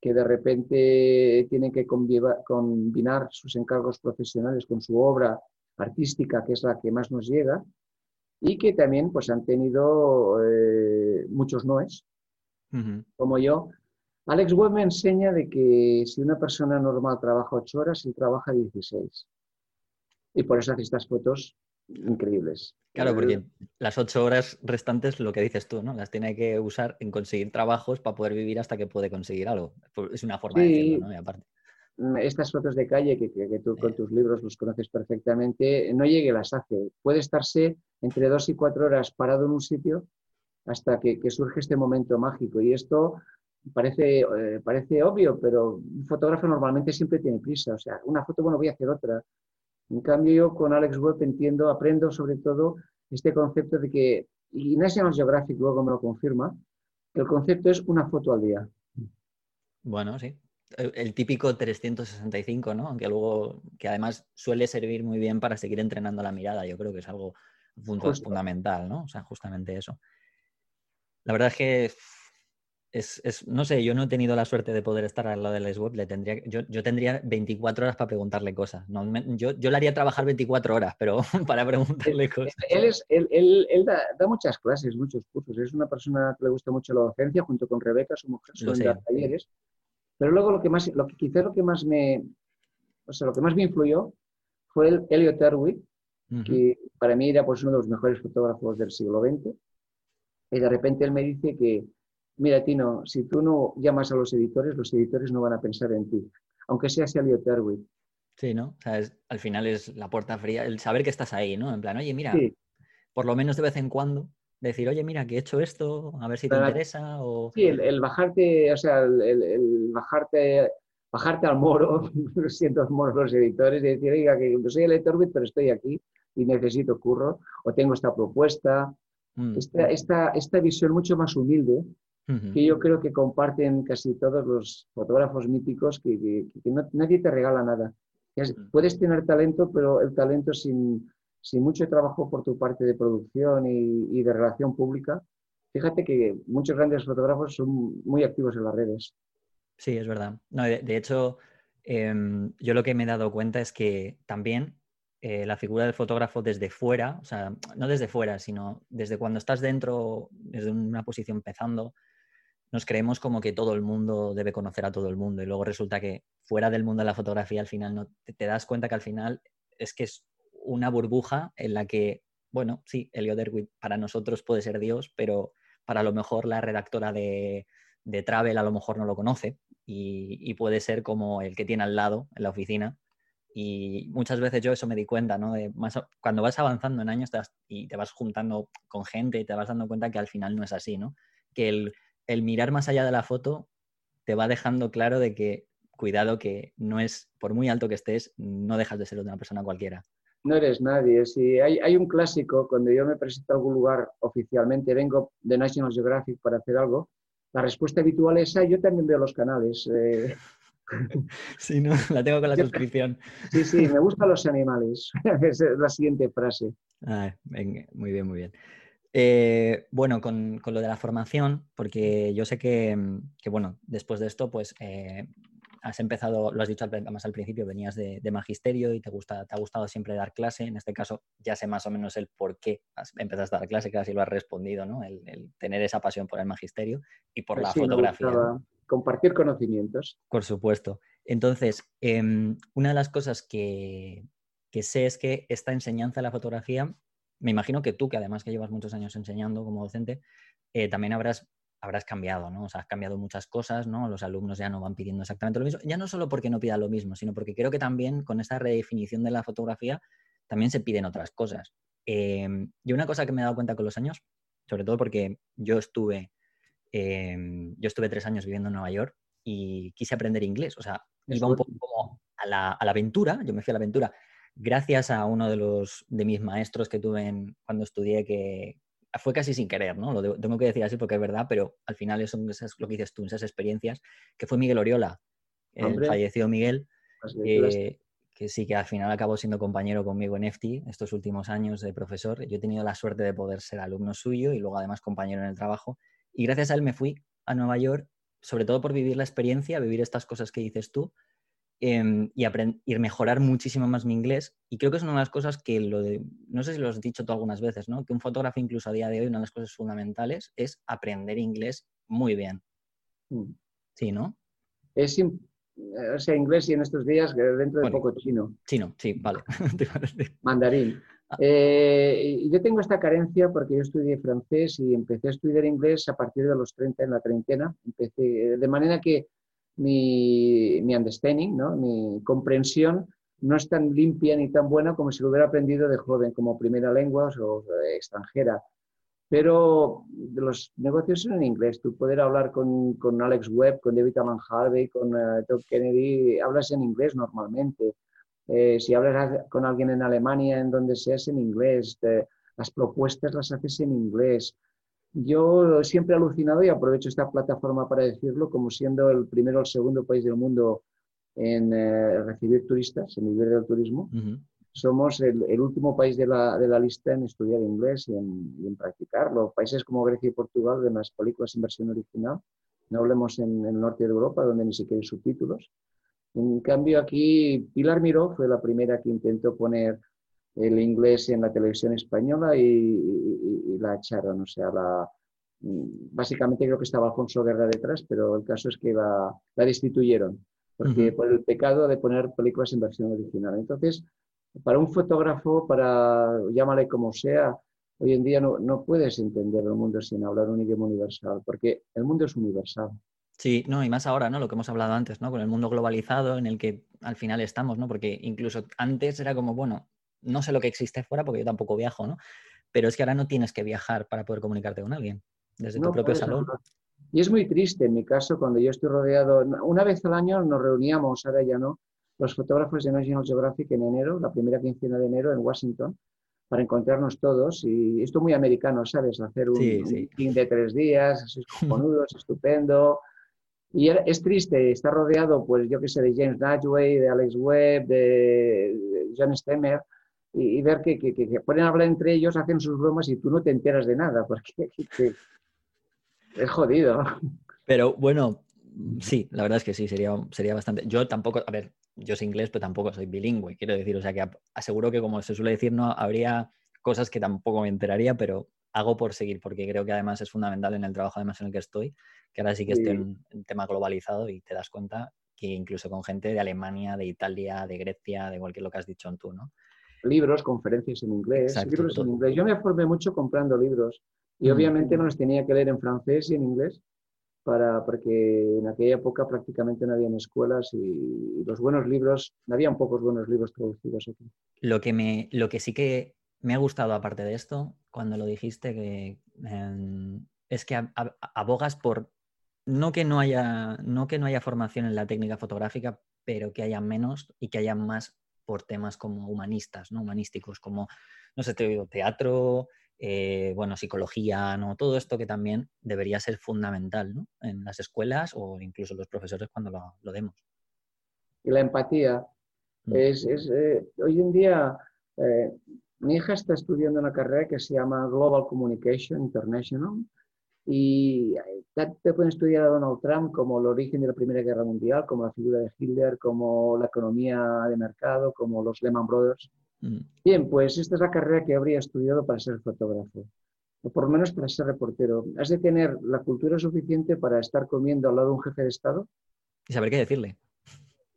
que de repente tienen que combinar sus encargos profesionales con su obra artística, que es la que más nos llega, y que también pues, han tenido eh, muchos noes, como yo. Alex Webb me enseña de que si una persona normal trabaja ocho horas, él trabaja 16. Y por eso hace estas fotos increíbles. Claro, porque las ocho horas restantes, lo que dices tú, ¿no? Las tiene que usar en conseguir trabajos para poder vivir hasta que puede conseguir algo. Es una forma de decirlo, ¿no? Y aparte. Mm, estas fotos de calle que, tú con tus libros los conoces perfectamente, no llegue las hace. Puede estarse entre dos y cuatro horas parado en un sitio hasta que, surge este momento mágico. Y esto parece, eh, parece obvio, pero un fotógrafo normalmente siempre tiene prisa. O sea, una foto, bueno, voy a hacer otra. En cambio, yo con Alex Webb entiendo, aprendo sobre todo este concepto de que, y National Geographic luego me lo confirma, que el concepto es una foto al día. Bueno, sí. El típico 365, ¿no? Aunque luego, que además suele servir muy bien para seguir entrenando la mirada. Yo creo que es algo fundamental, ¿no? O sea, justamente eso. La verdad es que es, no sé, yo no he tenido la suerte de poder estar al lado de Les Web. Le tendría, yo, yo, tendría 24 horas para preguntarle cosas. yo, yo le haría trabajar 24 horas, pero <laughs> para preguntarle cosas. Él, es, él, él, da, muchas clases, muchos cursos. Es una persona que le gusta mucho la docencia, junto con Rebeca, su mujer, dar talleres. Pero luego lo que más, lo que quizás lo que más me, o sea, lo que más me influyó fue el Elliot Erwitt, que para mí era pues, uno de los mejores fotógrafos del siglo XX. Y de repente él me dice que mira, Tino, si tú no llamas a los editores, los editores no van a pensar en ti, aunque sea Elliot Erwitt. Sí, ¿no? O sea, al final es la puerta fría, el saber que estás ahí, ¿no? En plan, oye, mira, por lo menos de vez en cuando, decir, oye, mira, que he hecho esto, a ver si te interesa. O... Sí, el, bajarte, o sea, el, bajarte, bajarte al moro, <laughs> siento moros los editores, y decir, oiga, que soy el Erwitt, pero estoy aquí y necesito curro, o tengo esta propuesta. Mm. Esta, esta, esta visión mucho más humilde que yo creo que comparten casi todos los fotógrafos míticos, que, nadie te regala nada. puedes tener talento, pero el talento sin, mucho trabajo por tu parte de producción y, de relación pública, fíjate que muchos grandes fotógrafos son muy activos en las redes. Sí, es verdad. de, hecho, em, yo lo que me he dado cuenta es que también eh, la figura del fotógrafo desde fuera, o sea, no desde fuera, sino desde cuando estás dentro, desde una posición empezando, nos creemos como que todo el mundo debe conocer a todo el mundo y luego resulta que fuera del mundo de la fotografía al final no te, das cuenta que al final es que es una burbuja en la que, bueno, sí, Elio Derwit para nosotros puede ser Dios, pero para lo mejor la redactora de, de Travel a lo mejor no lo conoce y, puede ser como el que tiene al lado en la oficina. Y muchas veces yo eso me di cuenta, ¿no? De más, cuando vas avanzando en años y te vas juntando con gente y te vas dando cuenta que al final no es así, ¿no? Que el, el mirar más allá de la foto te va dejando claro de que, cuidado, que no es, por muy alto que estés, no dejas de ser una persona cualquiera. No eres nadie. Si hay, un clásico, cuando yo me presento a algún lugar oficialmente, vengo de National Geographic para hacer algo, la respuesta habitual es, ah, yo también veo los canales. Eh". <laughs> Sí, no, la tengo con la suscripción. <laughs> Sí, sí, me gustan los animales. <laughs> es la siguiente frase. Ah, muy bien, muy bien. Eh, bueno, con, lo de la formación, porque yo sé que, mm, bueno, después de esto, pues eh, has empezado, lo has dicho más al principio, venías de, magisterio y te, gusta, te ha gustado siempre dar clase. En este caso, ya sé más o menos el por qué has, empezaste a dar clase, casi lo has respondido, ¿no? El, tener esa pasión por el magisterio y por pues la fotografía. Compartir conocimientos. Por supuesto. Entonces, em, una de las cosas que, que sé es que esta enseñanza de la fotografía me imagino que tú, que además que llevas muchos años enseñando como docente, eh, también habrás, habrás cambiado, ¿no? O sea, has cambiado muchas cosas, ¿no? Los alumnos ya no van pidiendo exactamente lo mismo. Ya no solo porque no pidan lo mismo, sino porque creo que también con esta redefinición de la fotografía también se piden otras cosas. Em, y una cosa que me he dado cuenta con los años, sobre todo porque yo estuve, em, yo estuve tres años viviendo en Nueva York y quise aprender inglés. O sea, iba un poco como a la, a la aventura, yo me fui a la aventura gracias a uno de los de mis maestros que tuve cuando estudié que fue casi sin querer, ¿no? Lo tengo que decir así porque es verdad, pero al final eso, es lo que dices tú, esas experiencias, que fue Miguel Oriola, el fallecido Miguel, que, sí que al final acabó siendo compañero conmigo en EFTI estos últimos años de profesor. Yo he tenido la suerte de poder ser alumno suyo y luego además compañero en el trabajo. Y gracias a él me fui a Nueva York, sobre todo por vivir la experiencia, vivir estas cosas que dices tú em, y, y mejorar muchísimo más mi inglés. Y creo que es una de las cosas que, lo de, no sé si lo has dicho tú algunas veces, ¿no? que un fotógrafo incluso a día de hoy, una de las cosas fundamentales es aprender inglés muy bien. Mm. Sí, ¿no? Es, eh, o sea, inglés y en estos días dentro de poco chino. Chino, sí, vale. <laughs> Mandarín. Ah. Eh, yo tengo esta carencia porque yo estudié francés y empecé a estudiar inglés a partir de los 30 en la treintena. Empecé, de manera que mi, mi understanding, ¿no? mi comprensión no es tan limpia ni tan buena como si lo hubiera aprendido de joven como primera lengua o extranjera pero los negocios son en inglés. Tú poder hablar con, con Alex Webb, con David Alan Harvey, con uh, Todd Kennedy, hablas en inglés normalmente. Eh, si hablas con alguien en Alemania, en donde seas en inglés, las propuestas las haces en inglés. Yo siempre he alucinado y aprovecho esta plataforma para decirlo, como siendo el primero o el segundo país del mundo en eh, recibir turistas, en vivir del turismo somos el, último país de la, de la, lista en estudiar inglés y en, practicarlo. Países como Grecia y Portugal ven las películas en versión original. No hablemos en, el norte de Europa, donde ni siquiera hay subtítulos. En cambio, aquí Pilar Miró fue la primera que intentó poner el inglés en la televisión española y, la echaron. O sea, la, básicamente creo que estaba Alfonso Guerra detrás, pero el caso es que la, la destituyeron porque, por el pecado de poner películas en versión original. Entonces, para un fotógrafo, para llámale como sea, hoy en día no, no, puedes entender el mundo sin hablar un idioma universal, porque el mundo es universal. Sí, no, y más ahora, ¿no? Lo que hemos hablado antes, ¿no? Con el mundo globalizado en el que al final estamos, ¿no? Porque incluso antes era como, bueno, no sé lo que existe fuera porque yo tampoco viajo, ¿no? Pero es que ahora no tienes que viajar para poder comunicarte con alguien, desde tu propio salón. Y es muy triste en mi caso, cuando yo estoy rodeado, una vez al año nos reuníamos, ahora ya no, los fotógrafos de National Geographic en enero, la primera quincena de enero en Washington, para encontrarnos todos. Y esto muy americano, ¿sabes? Hacer un, sí, de tres días, así <laughs> es estupendo. Y es triste estar rodeado, pues yo qué sé, de James Nadway, de Alex Webb, de John Stemmer, y, ver que, que, que, ponen a hablar entre ellos, hacen sus bromas y tú no te enteras de nada, porque <laughs> es jodido. Pero bueno, sí, la verdad es que sí, sería, sería bastante. Yo tampoco, a ver, yo soy inglés, pero tampoco soy bilingüe, quiero decir, o sea que aseguro que como se suele decir, no habría cosas que tampoco me enteraría, pero hago por seguir, porque creo que además es fundamental en el trabajo además en el que estoy, que ahora sí que estoy en un tema globalizado y te das cuenta que incluso con gente de Alemania, de Italia, de Grecia, de cualquier lo que has dicho en tú, ¿no? Libros, conferencias en inglés, libros en inglés. Yo me formé mucho comprando libros y mm. obviamente no los tenía que leer en francés y en inglés, para, porque en aquella época prácticamente no había escuelas y los buenos libros, no habían pocos buenos libros traducidos aquí. Lo que, me, lo que sí que me ha gustado aparte de esto, cuando lo dijiste, que, em, es que abogas por no que no haya no que no haya formación en la técnica fotográfica, pero que haya menos y que haya más por temas como humanistas, ¿no? Humanísticos, como, no sé, teatro, eh, bueno, psicología, ¿no? Todo esto que también debería ser fundamental, ¿no? En las escuelas o incluso los profesores cuando lo, demos. Y la empatía. Mm. Es, eh, hoy en día, eh, mi hija está estudiando una carrera que se llama Global Communication International y te pueden estudiar a Donald Trump como el origen de la Primera Guerra Mundial, como la figura de Hitler, como la economía de mercado, como los Lehman Brothers. Mm. Bien, pues esta es la carrera que habría estudiado para ser fotógrafo, o por lo menos para ser reportero. Has de tener la cultura suficiente para estar comiendo al lado de un jefe de Estado. Y saber qué decirle.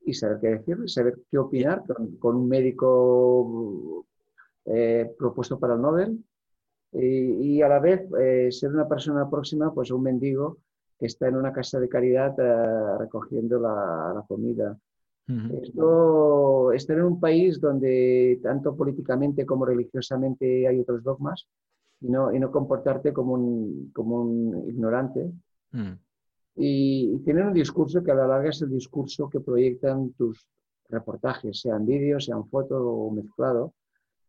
Y saber qué decirle, saber qué opinar con, un médico eh, propuesto para el Nobel y, a la vez eh, ser una persona próxima pues, a un mendigo que está en una casa de caridad eh, recogiendo la comida. Esto, estar en un país donde tanto políticamente como religiosamente hay otros dogmas y no, y no comportarte como un, como un ignorante. Mm. Y, tener un discurso que a la larga es el discurso que proyectan tus reportajes, sean vídeos, sean fotos o mezclado,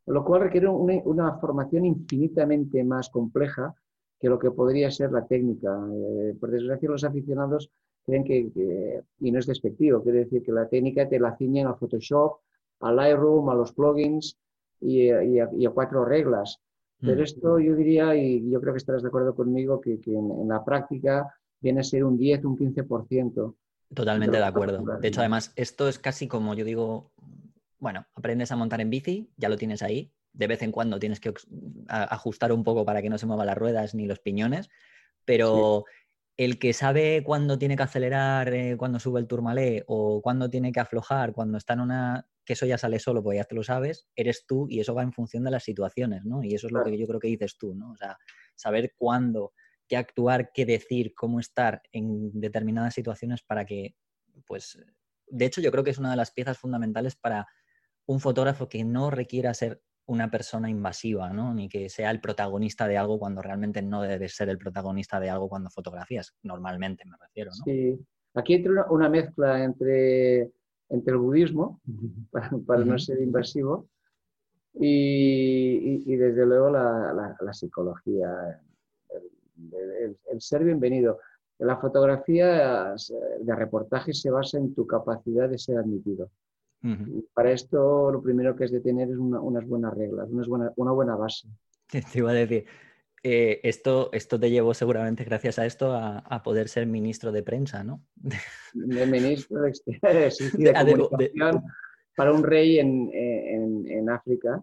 lo cual requiere una, formación infinitamente más compleja que lo que podría ser la técnica. Eh, por desgracia, los aficionados creen que, y no es despectivo, quiere decir que la técnica te la ciñen al Photoshop, al Lightroom, a los plugins y, a, cuatro reglas. Pero mm. esto yo diría, y yo creo que estarás de acuerdo conmigo, que, en, la práctica viene a ser un 10, un 15%. Totalmente de acuerdo. De hecho, además, esto es casi como yo digo, bueno, aprendes a montar en bici, ya lo tienes ahí. De vez en cuando tienes que ajustar un poco para que no se muevan las ruedas ni los piñones, pero el que sabe cuándo tiene que acelerar, eh, cuando sube el turmalé o cuándo tiene que aflojar, cuando está en una que eso ya sale solo, porque ya te lo sabes, eres tú y eso va en función de las situaciones, ¿no? Y eso es lo que yo creo que dices tú, ¿no? O sea, saber cuándo, qué actuar, qué decir, cómo estar en determinadas situaciones para que, pues, de hecho yo creo que es una de las piezas fundamentales para un fotógrafo que no requiera ser una persona invasiva, ¿no? Ni que sea el protagonista de algo cuando realmente no debe ser el protagonista de algo cuando fotografías, normalmente me refiero, ¿no? Sí, aquí entra una mezcla entre entre el budismo, para, no ser invasivo, y, desde luego la, psicología, el, ser bienvenido. La fotografía de reportaje se basa en tu capacidad de ser admitido. Para esto lo primero que es de tener es unas buenas reglas, una una buena base. <laughs> Te iba a decir, eh, esto, esto te llevó seguramente, gracias a esto, a, poder ser ministro de prensa, ¿no? De ministro de, comunicación para un rey en, África.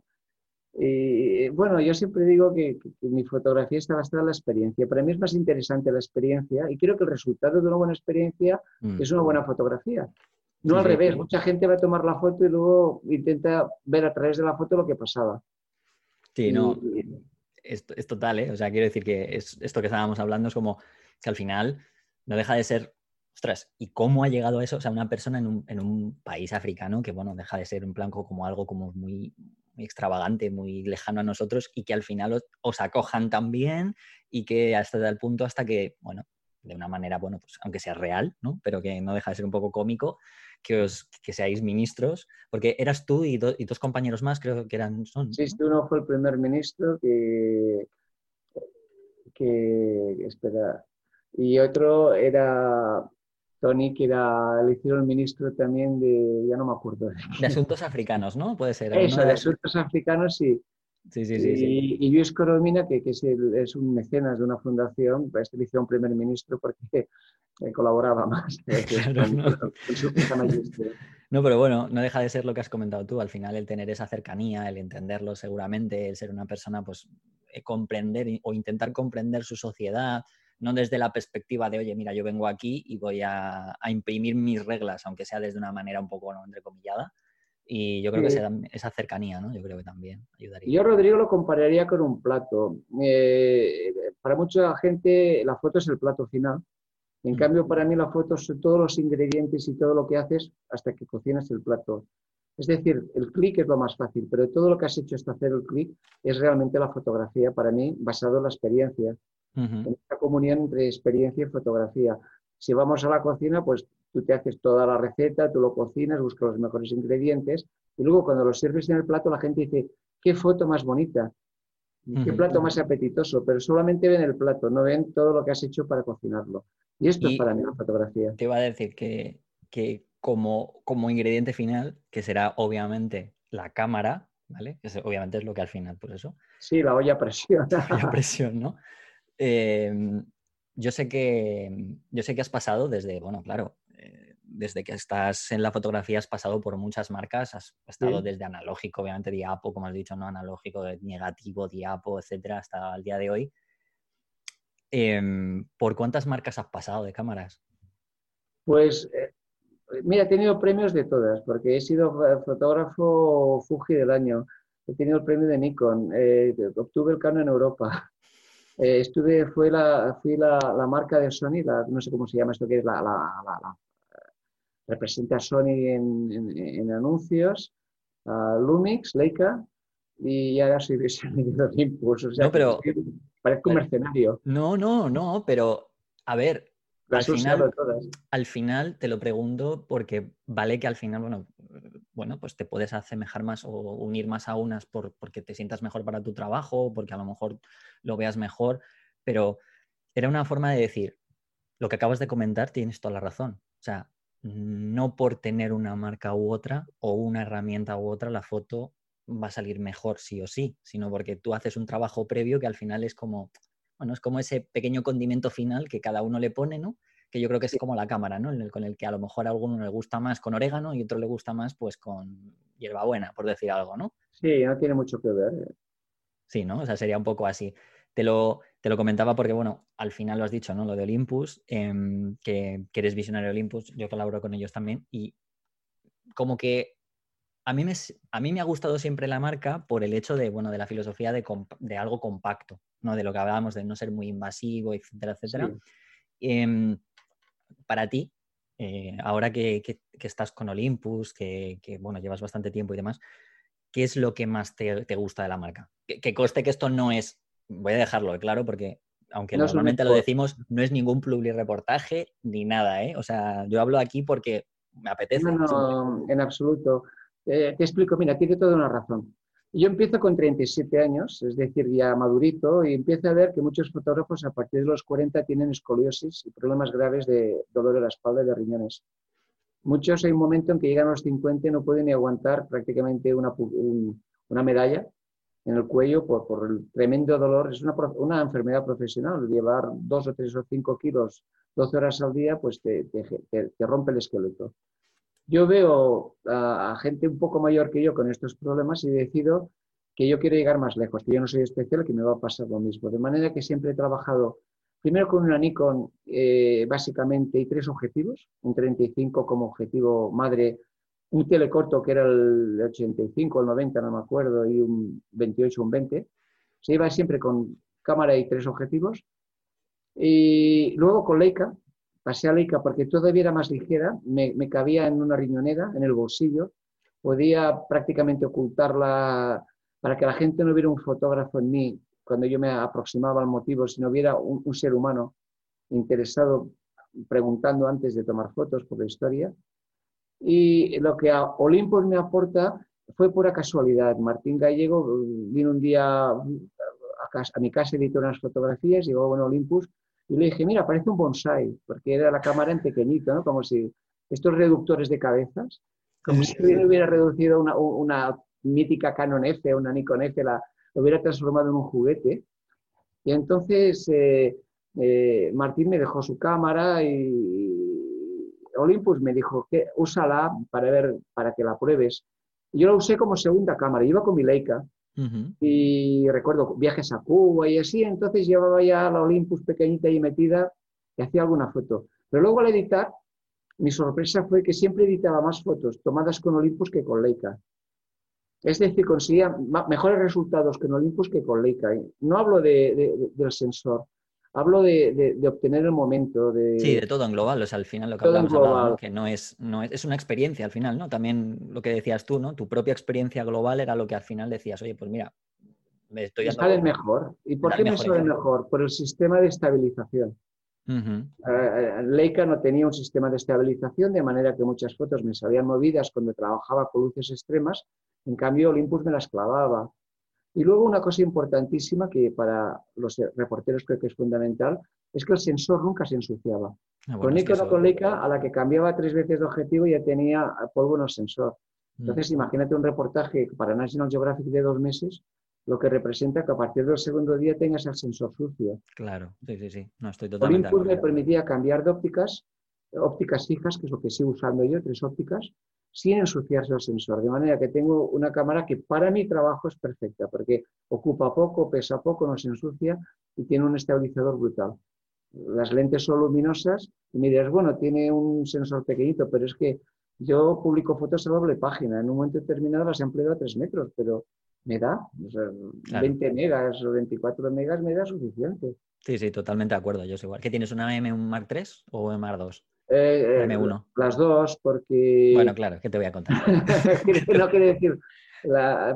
Y bueno, yo siempre digo que, mi fotografía está basada en la experiencia. Para mí es más interesante la experiencia y creo que el resultado de una buena experiencia mm. es una buena fotografía. No al revés, mucha gente va a tomar la foto y luego intenta ver a través de la foto lo que pasaba. Sí, no es, total, ¿eh? O sea, quiero decir que es, esto que estábamos hablando es como que al final no deja de ser, ostras, ¿y cómo ha llegado a eso? O sea, una persona en un, país africano que, bueno, deja de ser un blanco como algo como muy, extravagante, muy lejano a nosotros y que al final os, acojan también y que hasta el punto hasta que, bueno, de una manera, bueno, pues aunque sea real, ¿no? Pero que no deja de ser un poco cómico, que, os, que seáis ministros, porque eras tú y, y, dos compañeros más, creo que eran... Son, sí, no fue el primer ministro que, que... Espera. Y otro era Tony, que era, le hicieron el ministro también de, ya no me acuerdo. De asuntos africanos, ¿no? Puede ser. Eso, de asuntos africanos, sí. Sí, sí, sí, y, y, Luis Coromina, que, que es, es, un mecenas de una fundación, pues, le hicieron primer ministro porque colaboraba más. <laughs> <laughs> no, pero bueno, no deja de ser lo que has comentado tú. Al final, el tener esa cercanía, el entenderlo seguramente, el ser una persona, pues eh, comprender o intentar comprender su sociedad, no desde la perspectiva de, oye, mira, yo vengo aquí y voy a, imprimir mis reglas, aunque sea desde una manera un poco, ¿no? entrecomillada. Y yo creo que esa, cercanía, ¿no? Yo creo que también ayudaría. Yo, Rodrigo, lo compararía con un plato. Eh, para mucha gente, la foto es el plato final. En cambio, para mí la foto son todos los ingredientes y todo lo que haces hasta que cocinas el plato. Es decir, el clic es lo más fácil, pero todo lo que has hecho hasta hacer el clic es realmente la fotografía, para mí, basado en la experiencia, en esta comunión entre experiencia y fotografía. Si vamos a la cocina, pues tú te haces toda la receta, tú lo cocinas, buscas los mejores ingredientes y luego cuando lo sirves en el plato la gente dice, qué foto más bonita, qué plato más apetitoso, pero solamente ven el plato, no ven todo lo que has hecho para cocinarlo. Y esto es para mí la fotografía. Te iba a decir que, como, como ingrediente final, que será obviamente la cámara, ¿vale? Que obviamente es lo que al final, por eso. Sí, la olla a presión. <laughs> La olla a presión, ¿no? Em, yo sé que yo sé que has pasado desde, bueno, claro, eh, desde que estás en la fotografía has pasado por muchas marcas, has estado desde analógico, obviamente diapo, como has dicho, no analógico, negativo, diapo, etcétera, hasta el día de hoy. Em, ¿Por cuántas marcas has pasado de cámaras? Pues, eh, mira, he tenido premios de todas, porque he sido fotógrafo Fuji del año, he tenido el premio de Nikon, eh, obtuve el Canon en Europa. <laughs> Eh, estuve, fue la, fui la, marca de Sony, no sé cómo se llama esto, que es la, la, representa a Sony en, anuncios, a Lumix, Leica, y ahora soy de Olympus. <laughs> O sea, no, pero, Parezco un mercenario. No, no, no, pero a ver, al final, al final te lo pregunto porque vale que al final, bueno, bueno, pues te puedes asemejar más o unir más a unas por, porque te sientas mejor para tu trabajo, porque a lo mejor lo veas mejor, pero era una forma de decir, lo que acabas de comentar tienes toda la razón. O sea, no por tener una marca u otra o una herramienta u otra, la foto va a salir mejor sí o sí, sino porque tú haces un trabajo previo que al final es como, bueno, es como ese pequeño condimento final que cada uno le pone, ¿no? Que yo creo que es como la cámara, ¿no? con el que a lo mejor a alguno le gusta más con orégano y otro le gusta más pues con hierbabuena, por decir algo, ¿no? Sí, no tiene mucho que ver. Eh. Sí, ¿no? O sea, sería un poco así. Te lo, te lo comentaba porque, bueno, al final lo has dicho, ¿no? Lo de Olympus, em, que, que, eres visionario de Olympus, yo colaboro con ellos también y como que a mí, me, a mí me ha gustado siempre la marca por el hecho de, bueno, de la filosofía de, de algo compacto, ¿no? De lo que hablábamos de no ser muy invasivo, etcétera, etcétera. Em, para ti, eh, ahora que, que, estás con Olympus, que, bueno, llevas bastante tiempo y demás, ¿qué es lo que más te, te gusta de la marca? Que, que, coste que esto no es, voy a dejarlo claro porque aunque normalmente lo decimos, no es ningún reportaje ni nada, ¿eh? O sea, yo hablo aquí porque me apetece. No, no, en absoluto. Eh, te explico, mira, tiene toda una razón. Yo empiezo con 37 años, es decir, ya madurito, y empiezo a ver que muchos fotógrafos a partir de los 40 tienen escoliosis y problemas graves de dolor de la espalda y de riñones. Muchos hay un momento en que llegan a los 50 y no pueden ni aguantar prácticamente una, una medalla en el cuello por, el tremendo dolor. Es una, enfermedad profesional. Llevar dos o tres o cinco kilos 12 horas al día, pues te rompe el esqueleto. Yo veo a, gente un poco mayor que yo con estos problemas y decido que yo quiero llegar más lejos, que yo no soy especial, que me va a pasar lo mismo. De manera que siempre he trabajado primero con una Nikon eh, básicamente y tres objetivos, un 35 como objetivo madre, un telecorto que era el 85, el 90, no me acuerdo, y un 28, un 20. Se iba siempre con cámara y tres objetivos. Y luego con Leica, pasé a Leica porque todavía era más ligera, me, cabía en una riñonera, en el bolsillo, podía prácticamente ocultarla para que la gente no viera un fotógrafo en mí cuando yo me aproximaba al motivo, sino viera un, un ser humano interesado preguntando antes de tomar fotos por la historia. Y lo que a Olympus me aporta fue pura casualidad. Martín Gallego vino un día a, a mi casa, editó unas fotografías, llegó a Olympus y le dije, mira, parece un bonsai, porque era la cámara en pequeñito, ¿no? Como si estos reductores de cabezas, como si hubiera reducido una, una, mítica Canon F, una Nikon F, la, lo hubiera transformado en un juguete. Y entonces eh, eh, Martín me dejó su cámara y Olympus me dijo que úsala para ver, para que la pruebes. Yo la usé como segunda cámara. Iba con mi Leica y recuerdo viajes a Cuba y así, entonces llevaba ya la Olympus pequeñita y metida y hacía alguna foto. Pero luego al editar, mi sorpresa fue que siempre editaba más fotos tomadas con Olympus que con Leica. Es decir, conseguía mejores resultados con Olympus que con Leica. No hablo de, del sensor, hablo de, obtener el momento. De... Sí, de todo en global, o sea, al final lo que hablamos, que no es, no es, es, una experiencia al final, ¿no? También lo que decías tú, ¿no? Tu propia experiencia global era lo que al final decías, oye, pues mira, me estoy dando... Sale mejor. ¿Y por qué me sale mejor? Por el sistema de estabilización. Uh Leica no tenía un sistema de estabilización, de manera que muchas fotos me salían movidas cuando trabajaba con luces extremas, en cambio Olympus me las clavaba. Y luego una cosa importantísima que para los reporteros creo que es fundamental, es que el sensor nunca se ensuciaba. Ah, con Nikon o con Leica, a la que cambiaba tres veces de objetivo ya tenía polvo en el sensor. Mm. Entonces, imagínate un reportaje para National Geographic de dos meses, lo que representa que a partir del segundo día tengas el sensor sucio. Claro, sí, sí, sí. No, estoy totalmente Olympus me permitía cambiar de ópticas, ópticas fijas, que es lo que sigo usando yo, tres ópticas, sin ensuciarse el sensor. De manera que tengo una cámara que para mi trabajo es perfecta, porque ocupa poco, pesa poco, no se ensucia y tiene un estabilizador brutal. Las lentes son luminosas y me dirás, bueno, tiene un sensor pequeñito, pero es que yo publico fotos a doble página. En un momento determinado las he ampliado a 3 metros, pero me da. 20 megas o 24 megas me da suficiente. Sí, sí, totalmente de acuerdo. Yo igual. ¿Qué tienes, una M1 Mark III o M Mark II? Eh, M1. Las dos, porque. Bueno, claro, ¿qué te voy a contar? <laughs> no quiere decir.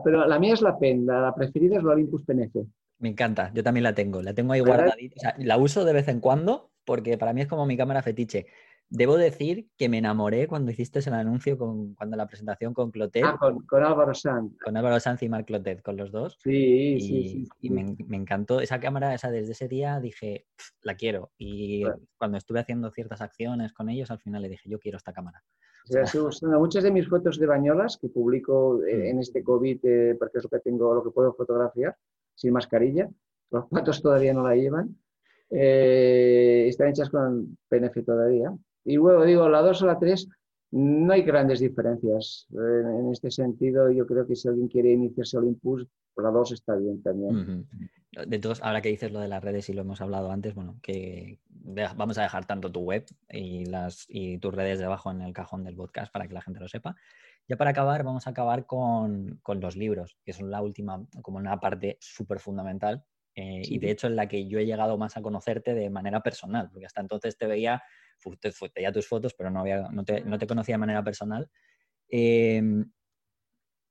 pero la mía es la PEN, la, preferida es la Olympus PNF. Me encanta, yo también la tengo, la tengo ahí guardadita. la uso de vez en cuando porque para mí es como mi cámara fetiche. Debo decir que me enamoré cuando hiciste el anuncio, con, cuando la presentación con Clotet. Ah, con, Álvaro Sanz. Con Álvaro Sanz y Marc Clotet, con los dos. Sí, sí, sí. Y me, encantó esa cámara, esa desde ese día dije, la quiero. Y cuando estuve haciendo ciertas acciones con ellos, al final le dije, yo quiero esta cámara. <laughs> muchas de mis fotos de bañolas que publico eh, en este COVID, eh, porque es lo que tengo, lo que puedo fotografiar, sin mascarilla, los patos todavía no la llevan, eh, están hechas con PNF todavía. Y luego digo, la 2 o la 3, no hay grandes diferencias. En, este sentido, yo creo que si alguien quiere iniciarse Olympus, la 2 está bien también. De todos, ahora que dices lo de las redes y lo hemos hablado antes, bueno, que vamos a dejar tanto tu web y, las, y tus redes debajo en el cajón del podcast para que la gente lo sepa. Ya para acabar, vamos a acabar con, con los libros, que son la última, como una parte súper fundamental. Eh, y de hecho en la que yo he llegado más a conocerte de manera personal, porque hasta entonces te veía te, veía tus fotos, pero no, había, no, te, no te conocía de manera personal. Em,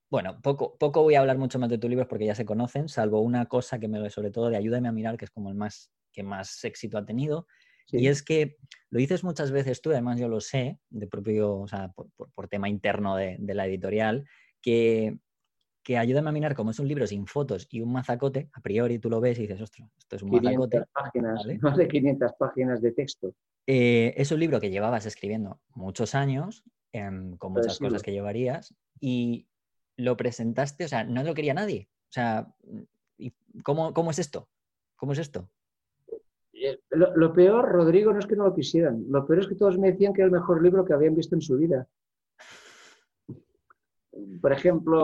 bueno, poco, poco voy a hablar mucho más de tus libros porque ya se conocen, salvo una cosa que me sobre todo de Ayúdame a mirar, que es como el más que más éxito ha tenido. Y es que lo dices muchas veces tú, además yo lo sé, de propio, o sea, por, por, tema interno de, de, la editorial, que, que Ayúdame a mirar, como es un libro sin fotos y un mazacote, a priori tú lo ves y dices, ostras, esto es un mazacote. Páginas, <laughs> Más de 500 páginas de texto. Eh, es un libro que llevabas escribiendo muchos años, em, con muchas cosas que llevarías, y lo presentaste, o sea, no lo quería nadie. O sea, ¿cómo, cómo es esto? ¿Cómo es esto? Eh, lo, peor, Rodrigo, no es que no lo quisieran. Lo peor es que todos me decían que era el mejor libro que habían visto en su vida. Por ejemplo,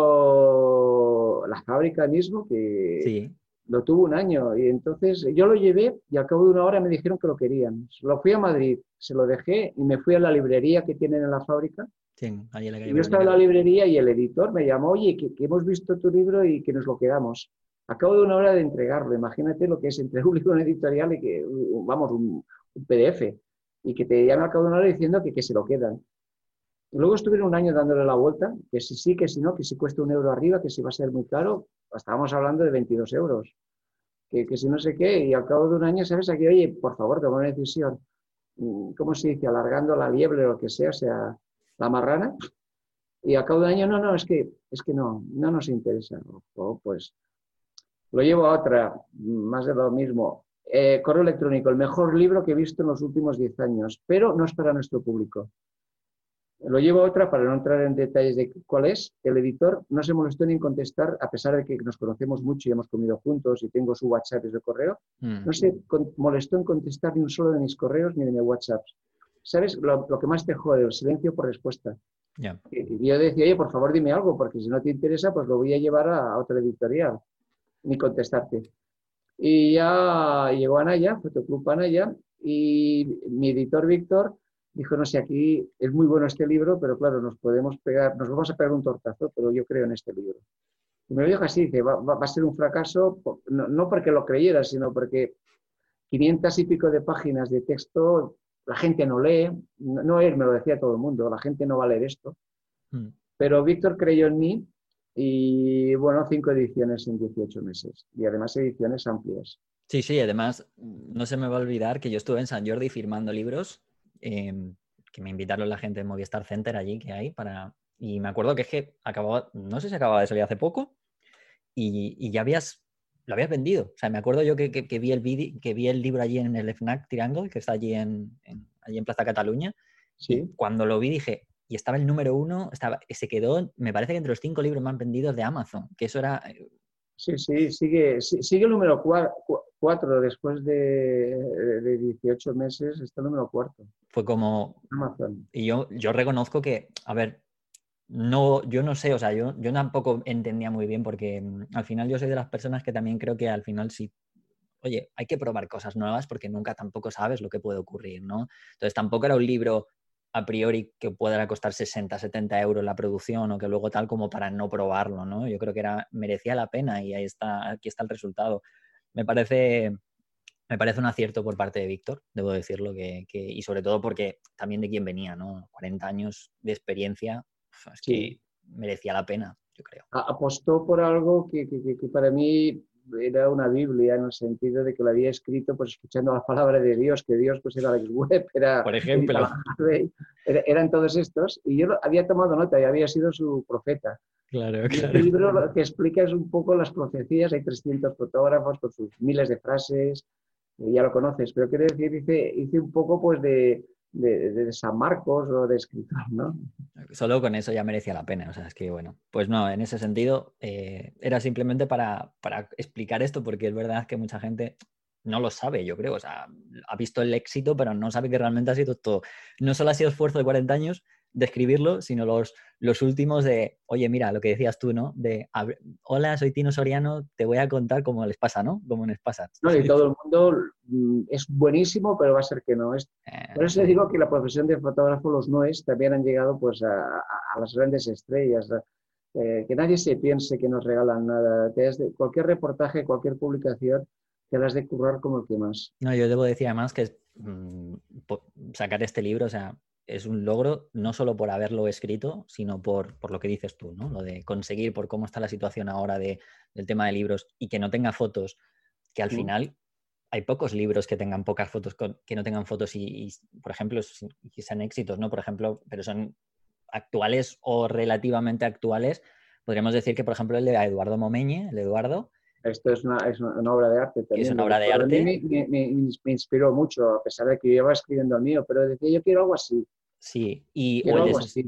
La fábrica mismo, que sí lo tuvo un año y entonces yo lo llevé y al cabo de una hora me dijeron que lo querían. Lo fui a Madrid, se lo dejé y me fui a la librería que tienen en la fábrica. Sí, ahí en la yo estaba en la librería y el editor me llamó, oye, que, hemos visto tu libro y que nos lo quedamos. Acabo de una hora de entregarlo, imagínate lo que es entre <laughs> un libro editorial y que, vamos, un, PDF, y que te llame al cabo de una hora diciendo que, que se lo quedan. Luego estuvieron un año dándole la vuelta, que si sí, que si no, que si cuesta un euro arriba, que si va a ser muy caro. Estábamos hablando de 22 euros. Que, que si no sé qué, y al cabo de un año, ¿sabes? Aquí, oye, por favor, toma una decisión. Mm, ¿Cómo se dice? Alargando la liebre o lo que sea, o sea, la marrana. Y al cabo de un año, no, no, es que, es que no, no nos interesa. pues lo llevo a otra, más de lo mismo. Eh, correo electrónico, el mejor libro que he visto en los últimos 10 años, pero no es para nuestro público. Lo llevo a otra para no entrar en detalles de cuál es. El editor no se molestó ni en contestar, a pesar de que nos conocemos mucho y hemos comido juntos y tengo su WhatsApp de correo. Mm. No se molestó en contestar ni un solo de mis correos ni de mis WhatsApps. ¿Sabes lo, que más te jode? El silencio por respuesta. Y, yo decía, oye, por favor dime algo, porque si no te interesa, pues lo voy a llevar a, otra editorial, ni contestarte. Y ya llegó Anaya, Fotoclub Anaya, y mi editor Víctor dijo, no sé, aquí es muy bueno este libro, pero claro, nos podemos pegar, nos vamos a pegar un tortazo, pero yo creo en este libro. Y me lo dijo así, dice, va, a ser un fracaso, no, porque lo creyera, sino porque 500 y pico de páginas de texto, la gente no lee, no, él, me lo decía todo el mundo, la gente no va a leer esto. Hmm. Pero Víctor creyó en mí y bueno, cinco ediciones en 18 meses y además ediciones amplias. Sí, sí, además no se me va a olvidar que yo estuve en San Jordi firmando libros Em, que me invitaron la gente de Movistar Center allí que hay para... Y me acuerdo que es que acababa, no sé si acababa de salir hace poco y, ya habías, lo habías vendido. O sea, me acuerdo yo que, vi el vídeo, que vi el libro allí en el FNAC Triangle, que está allí en, allí en Plaza Cataluña. Sí. cuando lo vi dije, y estaba el número uno, estaba, se quedó, me parece que entre los cinco libros más vendidos de Amazon, que eso era... Eh, sí, sí, sigue, sigue el número cuatro, después de, de 18 meses, está el número cuarto. Fue como... Y yo, yo reconozco que, a ver, no, yo no sé, o sea, yo, yo tampoco entendía muy bien porque mm, al final yo soy de las personas que también creo que al final sí, oye, hay que probar cosas nuevas porque nunca tampoco sabes lo que puede ocurrir, ¿no? Entonces tampoco era un libro a priori que pudiera costar 60, 70 euros la producción o que luego tal como para no probarlo, ¿no? Yo creo que era, merecía la pena y ahí está, aquí está el resultado. Me parece, me parece un acierto por parte de Víctor, debo decirlo, que, y sobre todo porque también de quién venía, ¿no? 40 años de experiencia, es que merecía la pena, yo creo. Apostó por algo que, para mí era una Biblia en el sentido de que lo había escrito pues escuchando la palabra de Dios, que Dios pues era Alex Webb, era... Por ejemplo. eran todos estos, y yo había tomado nota y había sido su profeta. Claro, claro. El libro lo que explica es un poco las profecías, hay 300 fotógrafos con sus miles de frases, ya lo conoces, pero quiero decir, hice, hice un poco pues de, de, San Marcos o de escritor, ¿no? Solo con eso ya merecía la pena, o sea, es que bueno, pues no, en ese sentido eh, era simplemente para, para, explicar esto, porque es verdad que mucha gente no lo sabe, yo creo, o sea, ha visto el éxito, pero no sabe que realmente ha sido todo, no solo ha sido esfuerzo de 40 años, describirlo, sino los, los últimos de, oye, mira, lo que decías tú, ¿no? De, hola, soy Tino Soriano, te voy a contar cómo les pasa, ¿no? Cómo les pasa. No, y todo el mundo mm, es buenísimo, pero va a ser que no es. Eh, por eso les digo que la profesión de fotógrafo, los noes, también han llegado pues a, las grandes estrellas. Eh, que nadie se piense que nos regalan nada. de cualquier reportaje, cualquier publicación, te las de currar como el que más. No, yo debo decir además que mm, sacar este libro, o sea, es un logro no solo por haberlo escrito, sino por, lo que dices tú, ¿no? Lo de conseguir, por cómo está la situación ahora de, del tema de libros y que no tenga fotos, que al mm. final hay pocos libros que tengan pocas fotos, que no tengan fotos y, por ejemplo, que sean éxitos, ¿no? Por ejemplo, pero son actuales o relativamente actuales. Podríamos decir que, por ejemplo, el de Eduardo Momeñe, el de Eduardo, esto es una, es una, obra de arte también. Es una obra de arte. Me, me, inspiró mucho, a pesar de que yo iba escribiendo el mío, pero decía, yo quiero algo así. Sí, y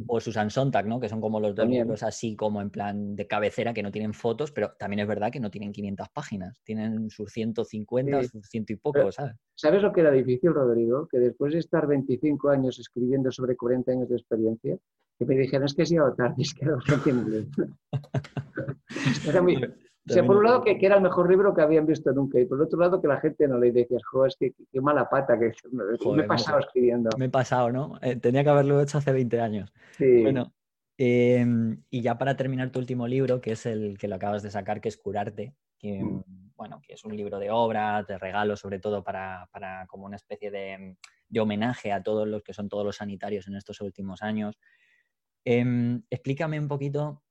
o, Susan Sontag, ¿no? Que son como los dos libros así como en plan de cabecera que no tienen fotos, pero también es verdad que no tienen 500 páginas, tienen sus 150, sus ciento y poco, ¿sabes? ¿Sabes lo que era difícil, Rodrigo? Que después de estar 25 años escribiendo sobre 40 años de experiencia, que me dijeron, es que es ido tarde, es que en inglés. <laughs> era muy, <laughs> o sea, por un lado que, era el mejor libro que habían visto nunca y por otro lado que la gente no le decía, joder, es que qué mala pata que me he pasado escribiendo. Me he pasado, ¿no? Eh, tenía que haberlo hecho hace 20 años. Sí. Bueno, em, y ya para terminar tu último libro, que es el que lo acabas de sacar, que es Curarte, que, mm. bueno, que es un libro de obras, de regalos, sobre todo para, para como una especie de, de, homenaje a todos los que son todos los sanitarios en estos últimos años. Em, explícame un poquito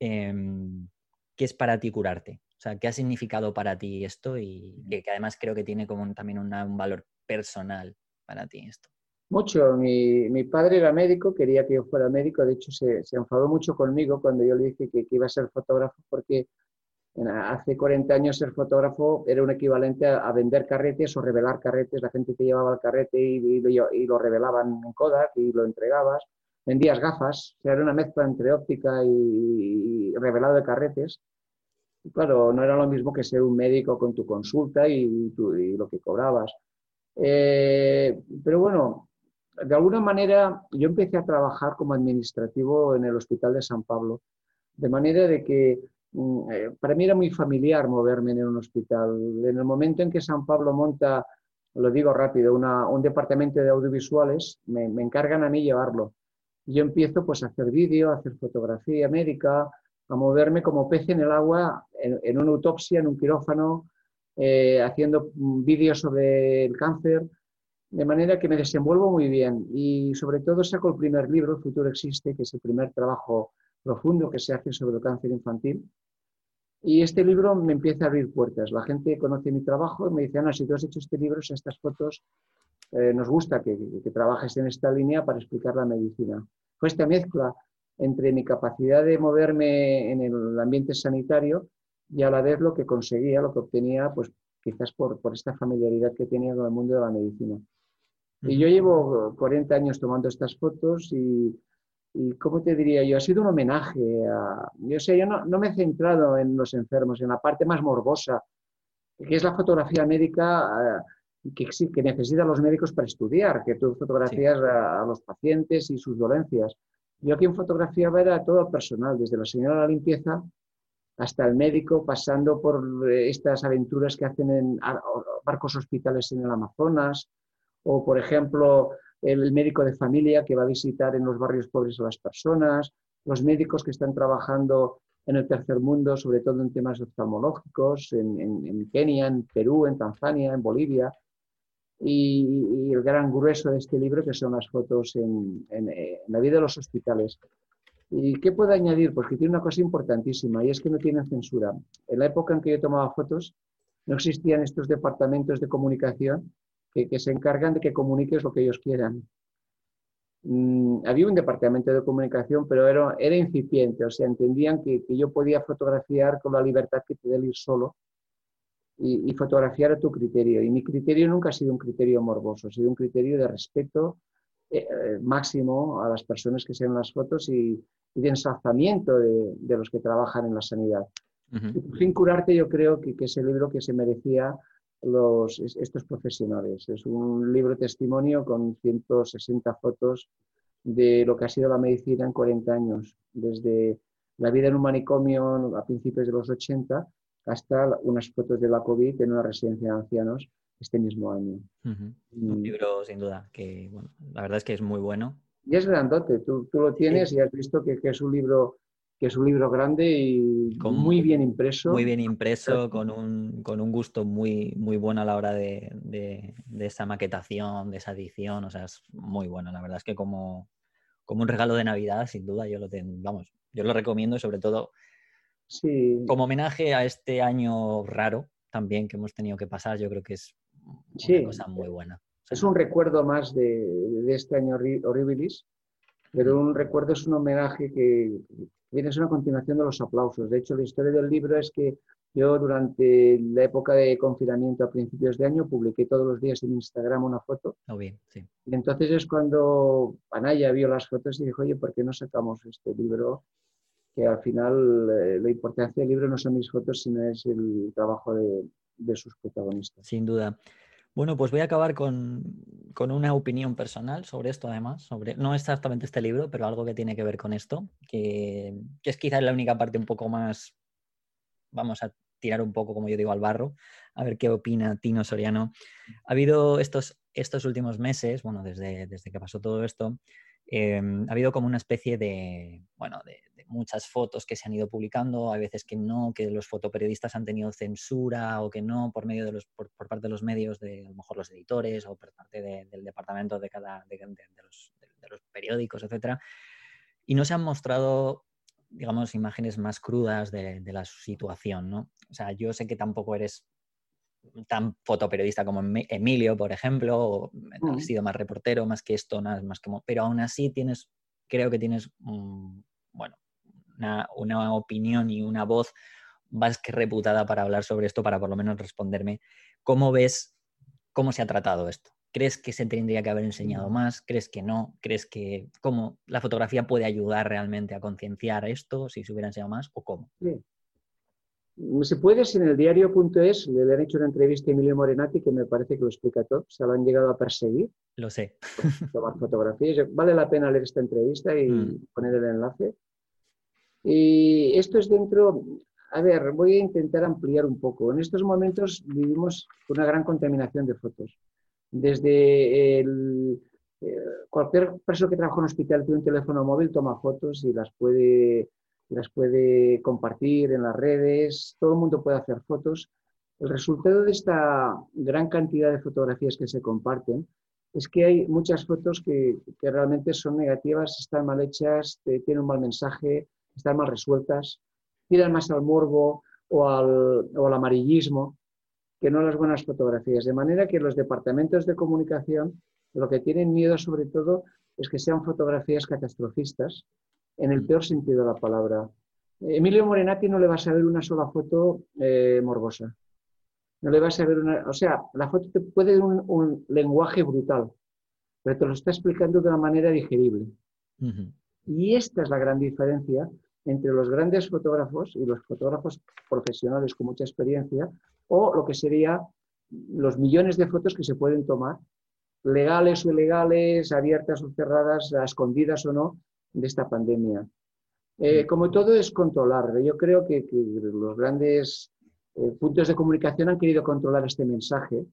em, ¿qué es para ti curarte? O sea, ¿qué ha significado para ti esto? Y que, además creo que tiene como también un valor personal para ti esto. Mucho. Mi, padre era médico, quería que yo fuera médico. De hecho, se, enfadó mucho conmigo cuando yo le dije que, iba a ser fotógrafo porque hace 40 años ser fotógrafo era un equivalente a, vender carretes o revelar carretes. La gente te llevaba el carrete y, lo revelaban en Kodak y lo entregabas vendías gafas, o sea, era una mezcla entre óptica y, revelado de carretes. Y claro, no era lo mismo que ser un médico con tu consulta y, lo que cobrabas. Eh, pero bueno, de alguna manera yo empecé a trabajar como administrativo en el Hospital de San Pablo, de manera de que mm, eh, para mí era muy familiar moverme en un hospital. En el momento en que San Pablo monta, lo digo rápido, un departamento de audiovisuales, me, me encargan a mí llevarlo yo empiezo pues a hacer vídeo, a hacer fotografía médica, a moverme como pez en el agua, en, una autopsia, en un quirófano, eh, haciendo vídeos sobre el cáncer, de manera que me desenvuelvo muy bien y sobre todo saco el primer libro, El futuro existe, que es el primer trabajo profundo que se hace sobre el cáncer infantil. Y este libro me empieza a abrir puertas. La gente conoce mi trabajo y me dice, Ana, si tú has hecho este libro, estas fotos, eh, nos gusta que, trabajes en esta línea para explicar la medicina. Fue esta mezcla entre mi capacidad de moverme en el ambiente sanitario y a la vez lo que conseguía, lo que obtenía, pues quizás por, por esta familiaridad que tenía con el mundo de la medicina. Y yo llevo 40 años tomando estas fotos y, y ¿cómo te diría yo? Ha sido un homenaje a... Yo sé, yo no, no, me he centrado en los enfermos, en la parte más morbosa, que es la fotografía médica. Que, que necesitan los médicos para estudiar, que tú fotografías a, los pacientes y sus dolencias. Yo aquí en fotografía era a todo el personal, desde la señora de la limpieza hasta el médico, pasando por eh, estas aventuras que hacen en barcos hospitales en el Amazonas, o por ejemplo el médico de familia que va a visitar en los barrios pobres a las personas, los médicos que están trabajando en el tercer mundo, sobre todo en temas oftalmológicos, en, en Kenia, en Perú, en Tanzania, en Bolivia, y, el gran grueso de este libro, que son las fotos en, la vida de los hospitales. ¿Y qué puedo añadir? Pues que tiene una cosa importantísima y es que no tiene censura. En la época en que yo tomaba fotos, no existían estos departamentos de comunicación que, se encargan de que comuniques lo que ellos quieran. Mm, había un departamento de comunicación, pero era, incipiente, o sea, entendían que, yo podía fotografiar con la libertad que te da el ir solo y, fotografiar a tu criterio. Y mi criterio nunca ha sido un criterio morboso, ha sido un criterio de respeto eh, eh, máximo a las personas que sean las fotos y, y de ensalzamiento de, los que trabajan en la sanidad. Sin curarte, yo creo que, que, es el libro que se merecía los, estos profesionales. Es un libro testimonio con 160 fotos de lo que ha sido la medicina en 40 años, desde la vida en un manicomio a principios de los 80 hasta unas fotos de la COVID en una residencia de ancianos este mismo año. Un libro, sin duda, que bueno, la verdad es que es muy bueno. Y es grandote, tú, tú lo tienes y has visto que, que, es un libro que es un libro grande y muy bien impreso. Muy bien impreso, con un, con un gusto muy, muy bueno a la hora de, de, esa maquetación, de esa edición, o sea, es muy bueno, la verdad es que como, como un regalo de Navidad, sin duda, yo lo tengo, vamos, yo lo recomiendo sobre todo sí. como homenaje a este año raro también que hemos tenido que pasar, yo creo que es una cosa muy buena. Es un recuerdo más de, este año horribilis, pero un recuerdo es un homenaje que viene a ser una continuación de los aplausos. De hecho, la historia del libro es que yo durante la época de confinamiento a principios de año publiqué todos los días en Instagram una foto. Oh, bien, sí. Y entonces es cuando Anaya vio las fotos y dijo, oye, ¿por qué no sacamos este libro? Que al final eh, la importancia del libro no son mis fotos, sino es el trabajo de, de sus protagonistas. Sin duda. Bueno, pues voy a acabar con, una opinión personal sobre esto, además, sobre no exactamente este libro, pero algo que tiene que ver con esto, que, es quizás la única parte un poco más, vamos a tirar un poco, como yo digo, al barro, a ver qué opina Tino Soriano. Ha habido estos, estos últimos meses, bueno, desde, desde que pasó todo esto, Em, ha habido como una especie de, bueno, de, muchas fotos que se han ido publicando, hay veces que no, que los fotoperiodistas han tenido censura o que no por medio de los, por, parte de los medios, de a lo mejor los editores o por parte del departamento de cada, de, los, de los periódicos, etcétera, y no se han mostrado digamos, imágenes más crudas de, de, la situación, ¿no? O sea, yo sé que tampoco eres tan fotoperiodista como Emilio, por ejemplo, o ha sido más reportero, más que esto, más, más como, pero aún así tienes, creo que tienes, bueno, una, una, opinión y una voz más que reputada para hablar sobre esto, para por lo menos responderme. ¿Cómo ves cómo se ha tratado esto? ¿Crees que se tendría que haber enseñado más? ¿Crees que no? ¿Crees que cómo la fotografía puede ayudar realmente a concienciar esto si se hubiera enseñado más o cómo? Sí. Se puede, si en el diario.es le han hecho una entrevista a Emilio Morenati que me parece que lo explica todo. Se lo han llegado a perseguir. Lo sé. Tomar fotografías. Vale la pena leer esta entrevista y mm. poner el enlace. Y esto es dentro. A ver, voy a intentar ampliar un poco. En estos momentos vivimos una gran contaminación de fotos. Desde el, eh, cualquier persona que trabaja en un hospital tiene un teléfono móvil, toma fotos y las puede las puede compartir en las redes, todo el mundo puede hacer fotos. El resultado de esta gran cantidad de fotografías que se comparten es que hay muchas fotos que, realmente son negativas, están mal hechas, tienen un mal mensaje, están mal resueltas, tiran más al morbo o al, o al amarillismo que no las buenas fotografías. De manera que los departamentos de comunicación lo que tienen miedo sobre todo es que sean fotografías catastrofistas en el mm. peor sentido de la palabra. Emilio Morenati no le va a saber una sola foto eh, morbosa. No le va a saber una. O sea, la foto te puede dar un, lenguaje brutal, pero te lo está explicando de una manera digerible. Y esta es la gran diferencia entre los grandes fotógrafos y los fotógrafos profesionales con mucha experiencia, o lo que sería los millones de fotos que se pueden tomar, legales o ilegales, abiertas o cerradas, escondidas o no, de esta pandemia. Eh, como todo es controlar. Yo creo que, los grandes eh, puntos de comunicación han querido controlar este mensaje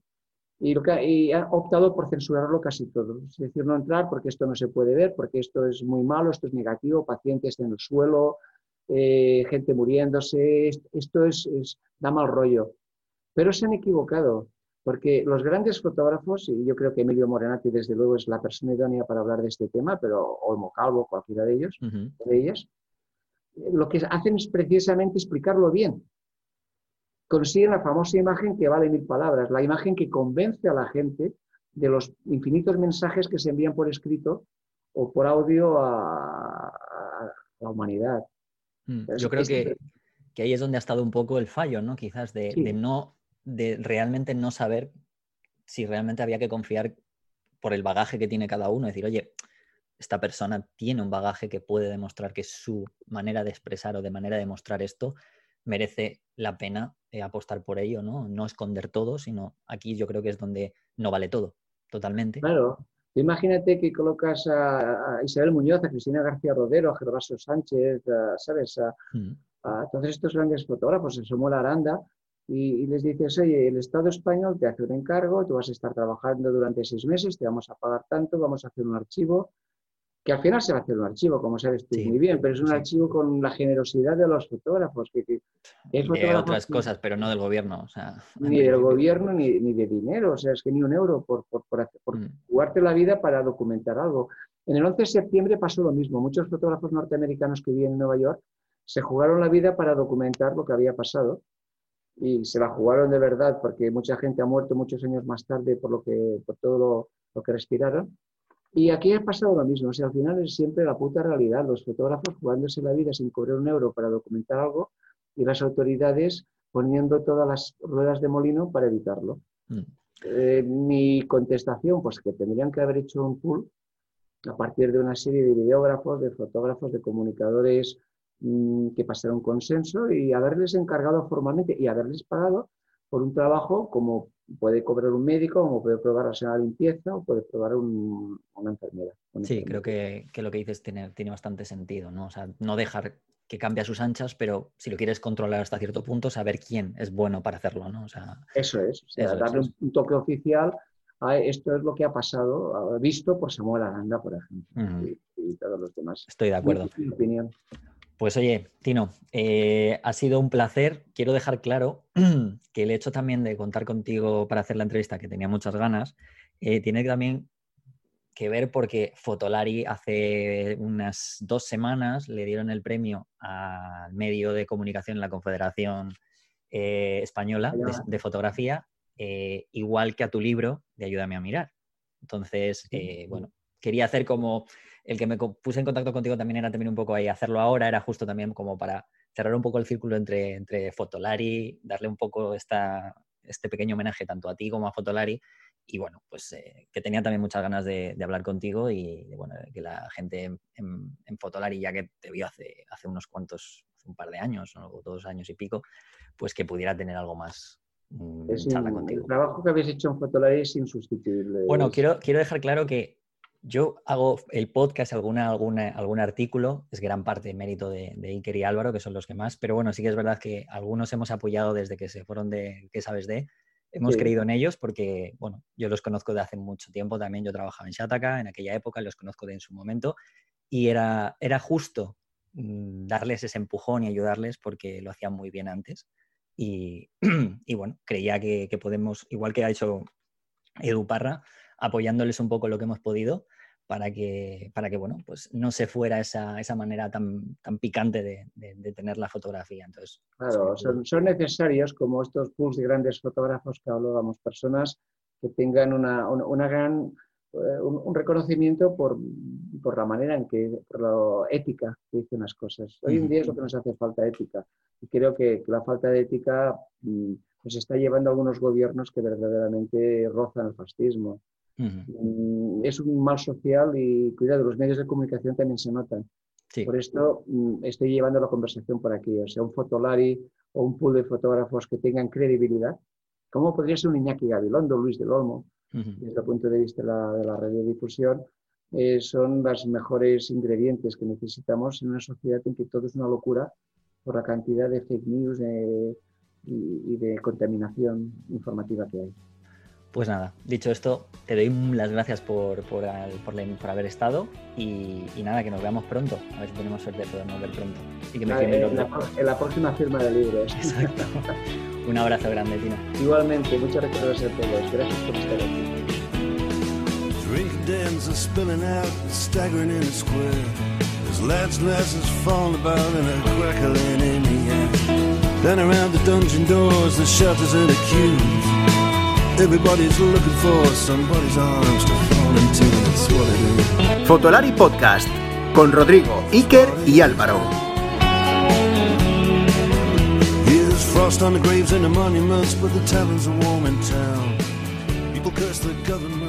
y, lo que, optado por censurarlo casi todo. Es decir, no entrar porque esto no se puede ver, porque esto es muy malo, esto es negativo, pacientes en el suelo, eh, gente muriéndose, esto es, da mal rollo. Pero se han equivocado, Porque los grandes fotógrafos, y yo creo que Emilio Morenati desde luego es la persona idónea para hablar de este tema, pero Olmo Calvo, cualquiera de ellos, de ellas, lo que hacen es precisamente explicarlo bien. Consiguen la famosa imagen que vale mil palabras, la imagen que convence a la gente de los infinitos mensajes que se envían por escrito o por audio a, la humanidad. Mm, yo creo que, que, ahí es donde ha estado un poco el fallo, ¿no? Quizás de, de no de realmente no saber si realmente había que confiar por el bagaje que tiene cada uno, decir, oye, esta persona tiene un bagaje que puede demostrar que su manera de expresar o de manera de mostrar esto merece la pena eh, apostar por ello, ¿no? No esconder todo, sino aquí yo creo que es donde no vale todo, totalmente. Claro. Imagínate que colocas a, Isabel Muñoz, a Cristina García Rodero, a Gervasio Sánchez, ¿sabes? Mm. A, todos estos grandes fotógrafos, a Samuel Aranda, y, les dices, oye, el Estado español te hace un encargo, tú vas a estar trabajando durante seis meses, te vamos a pagar tanto, vamos a hacer un archivo, que al final se va a hacer un archivo, como sabes tú muy bien, pero es un archivo con la generosidad de los fotógrafos. Que, es de otras cosas, pero no del gobierno. O sea, <laughs> ni del <laughs> gobierno ni, ni, de dinero, o sea, es que ni un euro por, por, por, mm. jugarte la vida para documentar algo. En el 11 de septiembre pasó lo mismo. Muchos fotógrafos norteamericanos que viven en Nueva York se jugaron la vida para documentar lo que había pasado y se la jugaron de verdad porque mucha gente ha muerto muchos años más tarde por, lo que, por todo lo, que respiraron. Y aquí ha pasado lo mismo, o sea, al final es siempre la puta realidad, los fotógrafos jugándose la vida sin cobrar un euro para documentar algo y las autoridades poniendo todas las ruedas de molino para evitarlo. Mm. Eh, mi contestación, pues que tendrían que haber hecho un pool a partir de una serie de videógrafos, de fotógrafos, de comunicadores, Mm, que pasaron consenso y haberles encargado formalmente y haberles pagado por un trabajo como puede cobrar un médico, como puede probar la limpieza o puede probar una enfermera. sí, creo que, lo que dices tiene, tiene bastante sentido, ¿no? O sea, no dejar que cambie a sus anchas, pero si lo quieres controlar hasta cierto punto, saber quién es bueno para hacerlo, ¿no? O sea, eso es, darle un toque oficial a esto es lo que ha pasado, visto por Samuel Aranda, por ejemplo, y, todos los demás. Estoy de acuerdo. opinión. Pues oye, Tino, eh, ha sido un placer. Quiero dejar claro <clears throat> que el hecho también de contar contigo para hacer la entrevista, que tenía muchas ganas, eh, tiene también que ver porque Fotolari hace unas dos semanas le dieron el premio al medio de comunicación en la Confederación eh, Española de, Fotografía, igual que a tu libro de Ayúdame a mirar. Entonces, bueno, quería hacer como el que me puse en contacto contigo también era también un poco ahí, hacerlo ahora era justo también como para cerrar un poco el círculo entre, entre Fotolari, darle un poco esta, este pequeño homenaje tanto a ti como a Fotolari. Y bueno, pues eh, que tenía también muchas ganas de, hablar contigo y bueno, que la gente en, Fotolari, ya que te vio hace, hace unos cuantos, un par de años o dos años y pico, pues que pudiera tener algo más, mm, El trabajo que habéis hecho en Fotolari es insustituible. Bueno, quiero, quiero dejar claro que yo hago el podcast, alguna, alguna, algún artículo, es gran parte de mérito de, Iker y Álvaro, que son los que más, pero bueno, sí que es verdad que algunos hemos apoyado desde que se fueron de ¿Qué sabes de? Hemos creído en ellos porque, bueno, yo los conozco de hace mucho tiempo también, yo trabajaba en Shataka en aquella época, los conozco de en su momento, y era, era justo mm, darles ese empujón y ayudarles porque lo hacían muy bien antes. Y, <clears throat> y bueno, creía que, que podemos, igual que ha hecho Edu Parra, apoyándoles un poco lo que hemos podido para que, para que bueno, pues no se fuera esa, esa manera tan, tan picante de, de, tener la fotografía. Entonces, claro, son, son, necesarios como estos pools de grandes fotógrafos que hablábamos, personas que tengan una, una, gran, eh, un, reconocimiento por, por, la manera en que, por la ética que dicen las cosas. Hoy en día es lo que nos hace falta ética. Y creo que, la falta de ética mm, pues está llevando a algunos gobiernos que verdaderamente rozan el fascismo. Mm, es un mal social y cuidado, los medios de comunicación también se notan. Por esto mm, estoy llevando la conversación por aquí, o sea, un fotolari o un pool de fotógrafos que tengan credibilidad, como podría ser un Iñaki Gabilondo, Luis del Olmo, desde el punto de vista de la, de la radiodifusión, eh, son los mejores ingredientes que necesitamos en una sociedad en que todo es una locura por la cantidad de fake news y de contaminación informativa que hay. Pues nada, dicho esto, te doy las gracias por, por, haber estado y, nada, que nos veamos pronto. A ver si tenemos suerte de podernos ver pronto. Y que me en, la, en la próxima firma de libros. <laughs> <laughs> Exacto. Un abrazo grande, Tino. Igualmente, muchas gracias a todos. Gracias por estar aquí. Drink dens are spilling out, staggering in the square. There's lads, glasses falling about and a crackling in the air. Then around the dungeon doors, the shelters and the queues. Everybody's looking for somebody's arms to fall into. That's what it is. Fotolari Podcast con Rodrigo, Iker y Álvaro. Here's frost on the graves and the monuments, but the taverns are warm in town. People curse the government.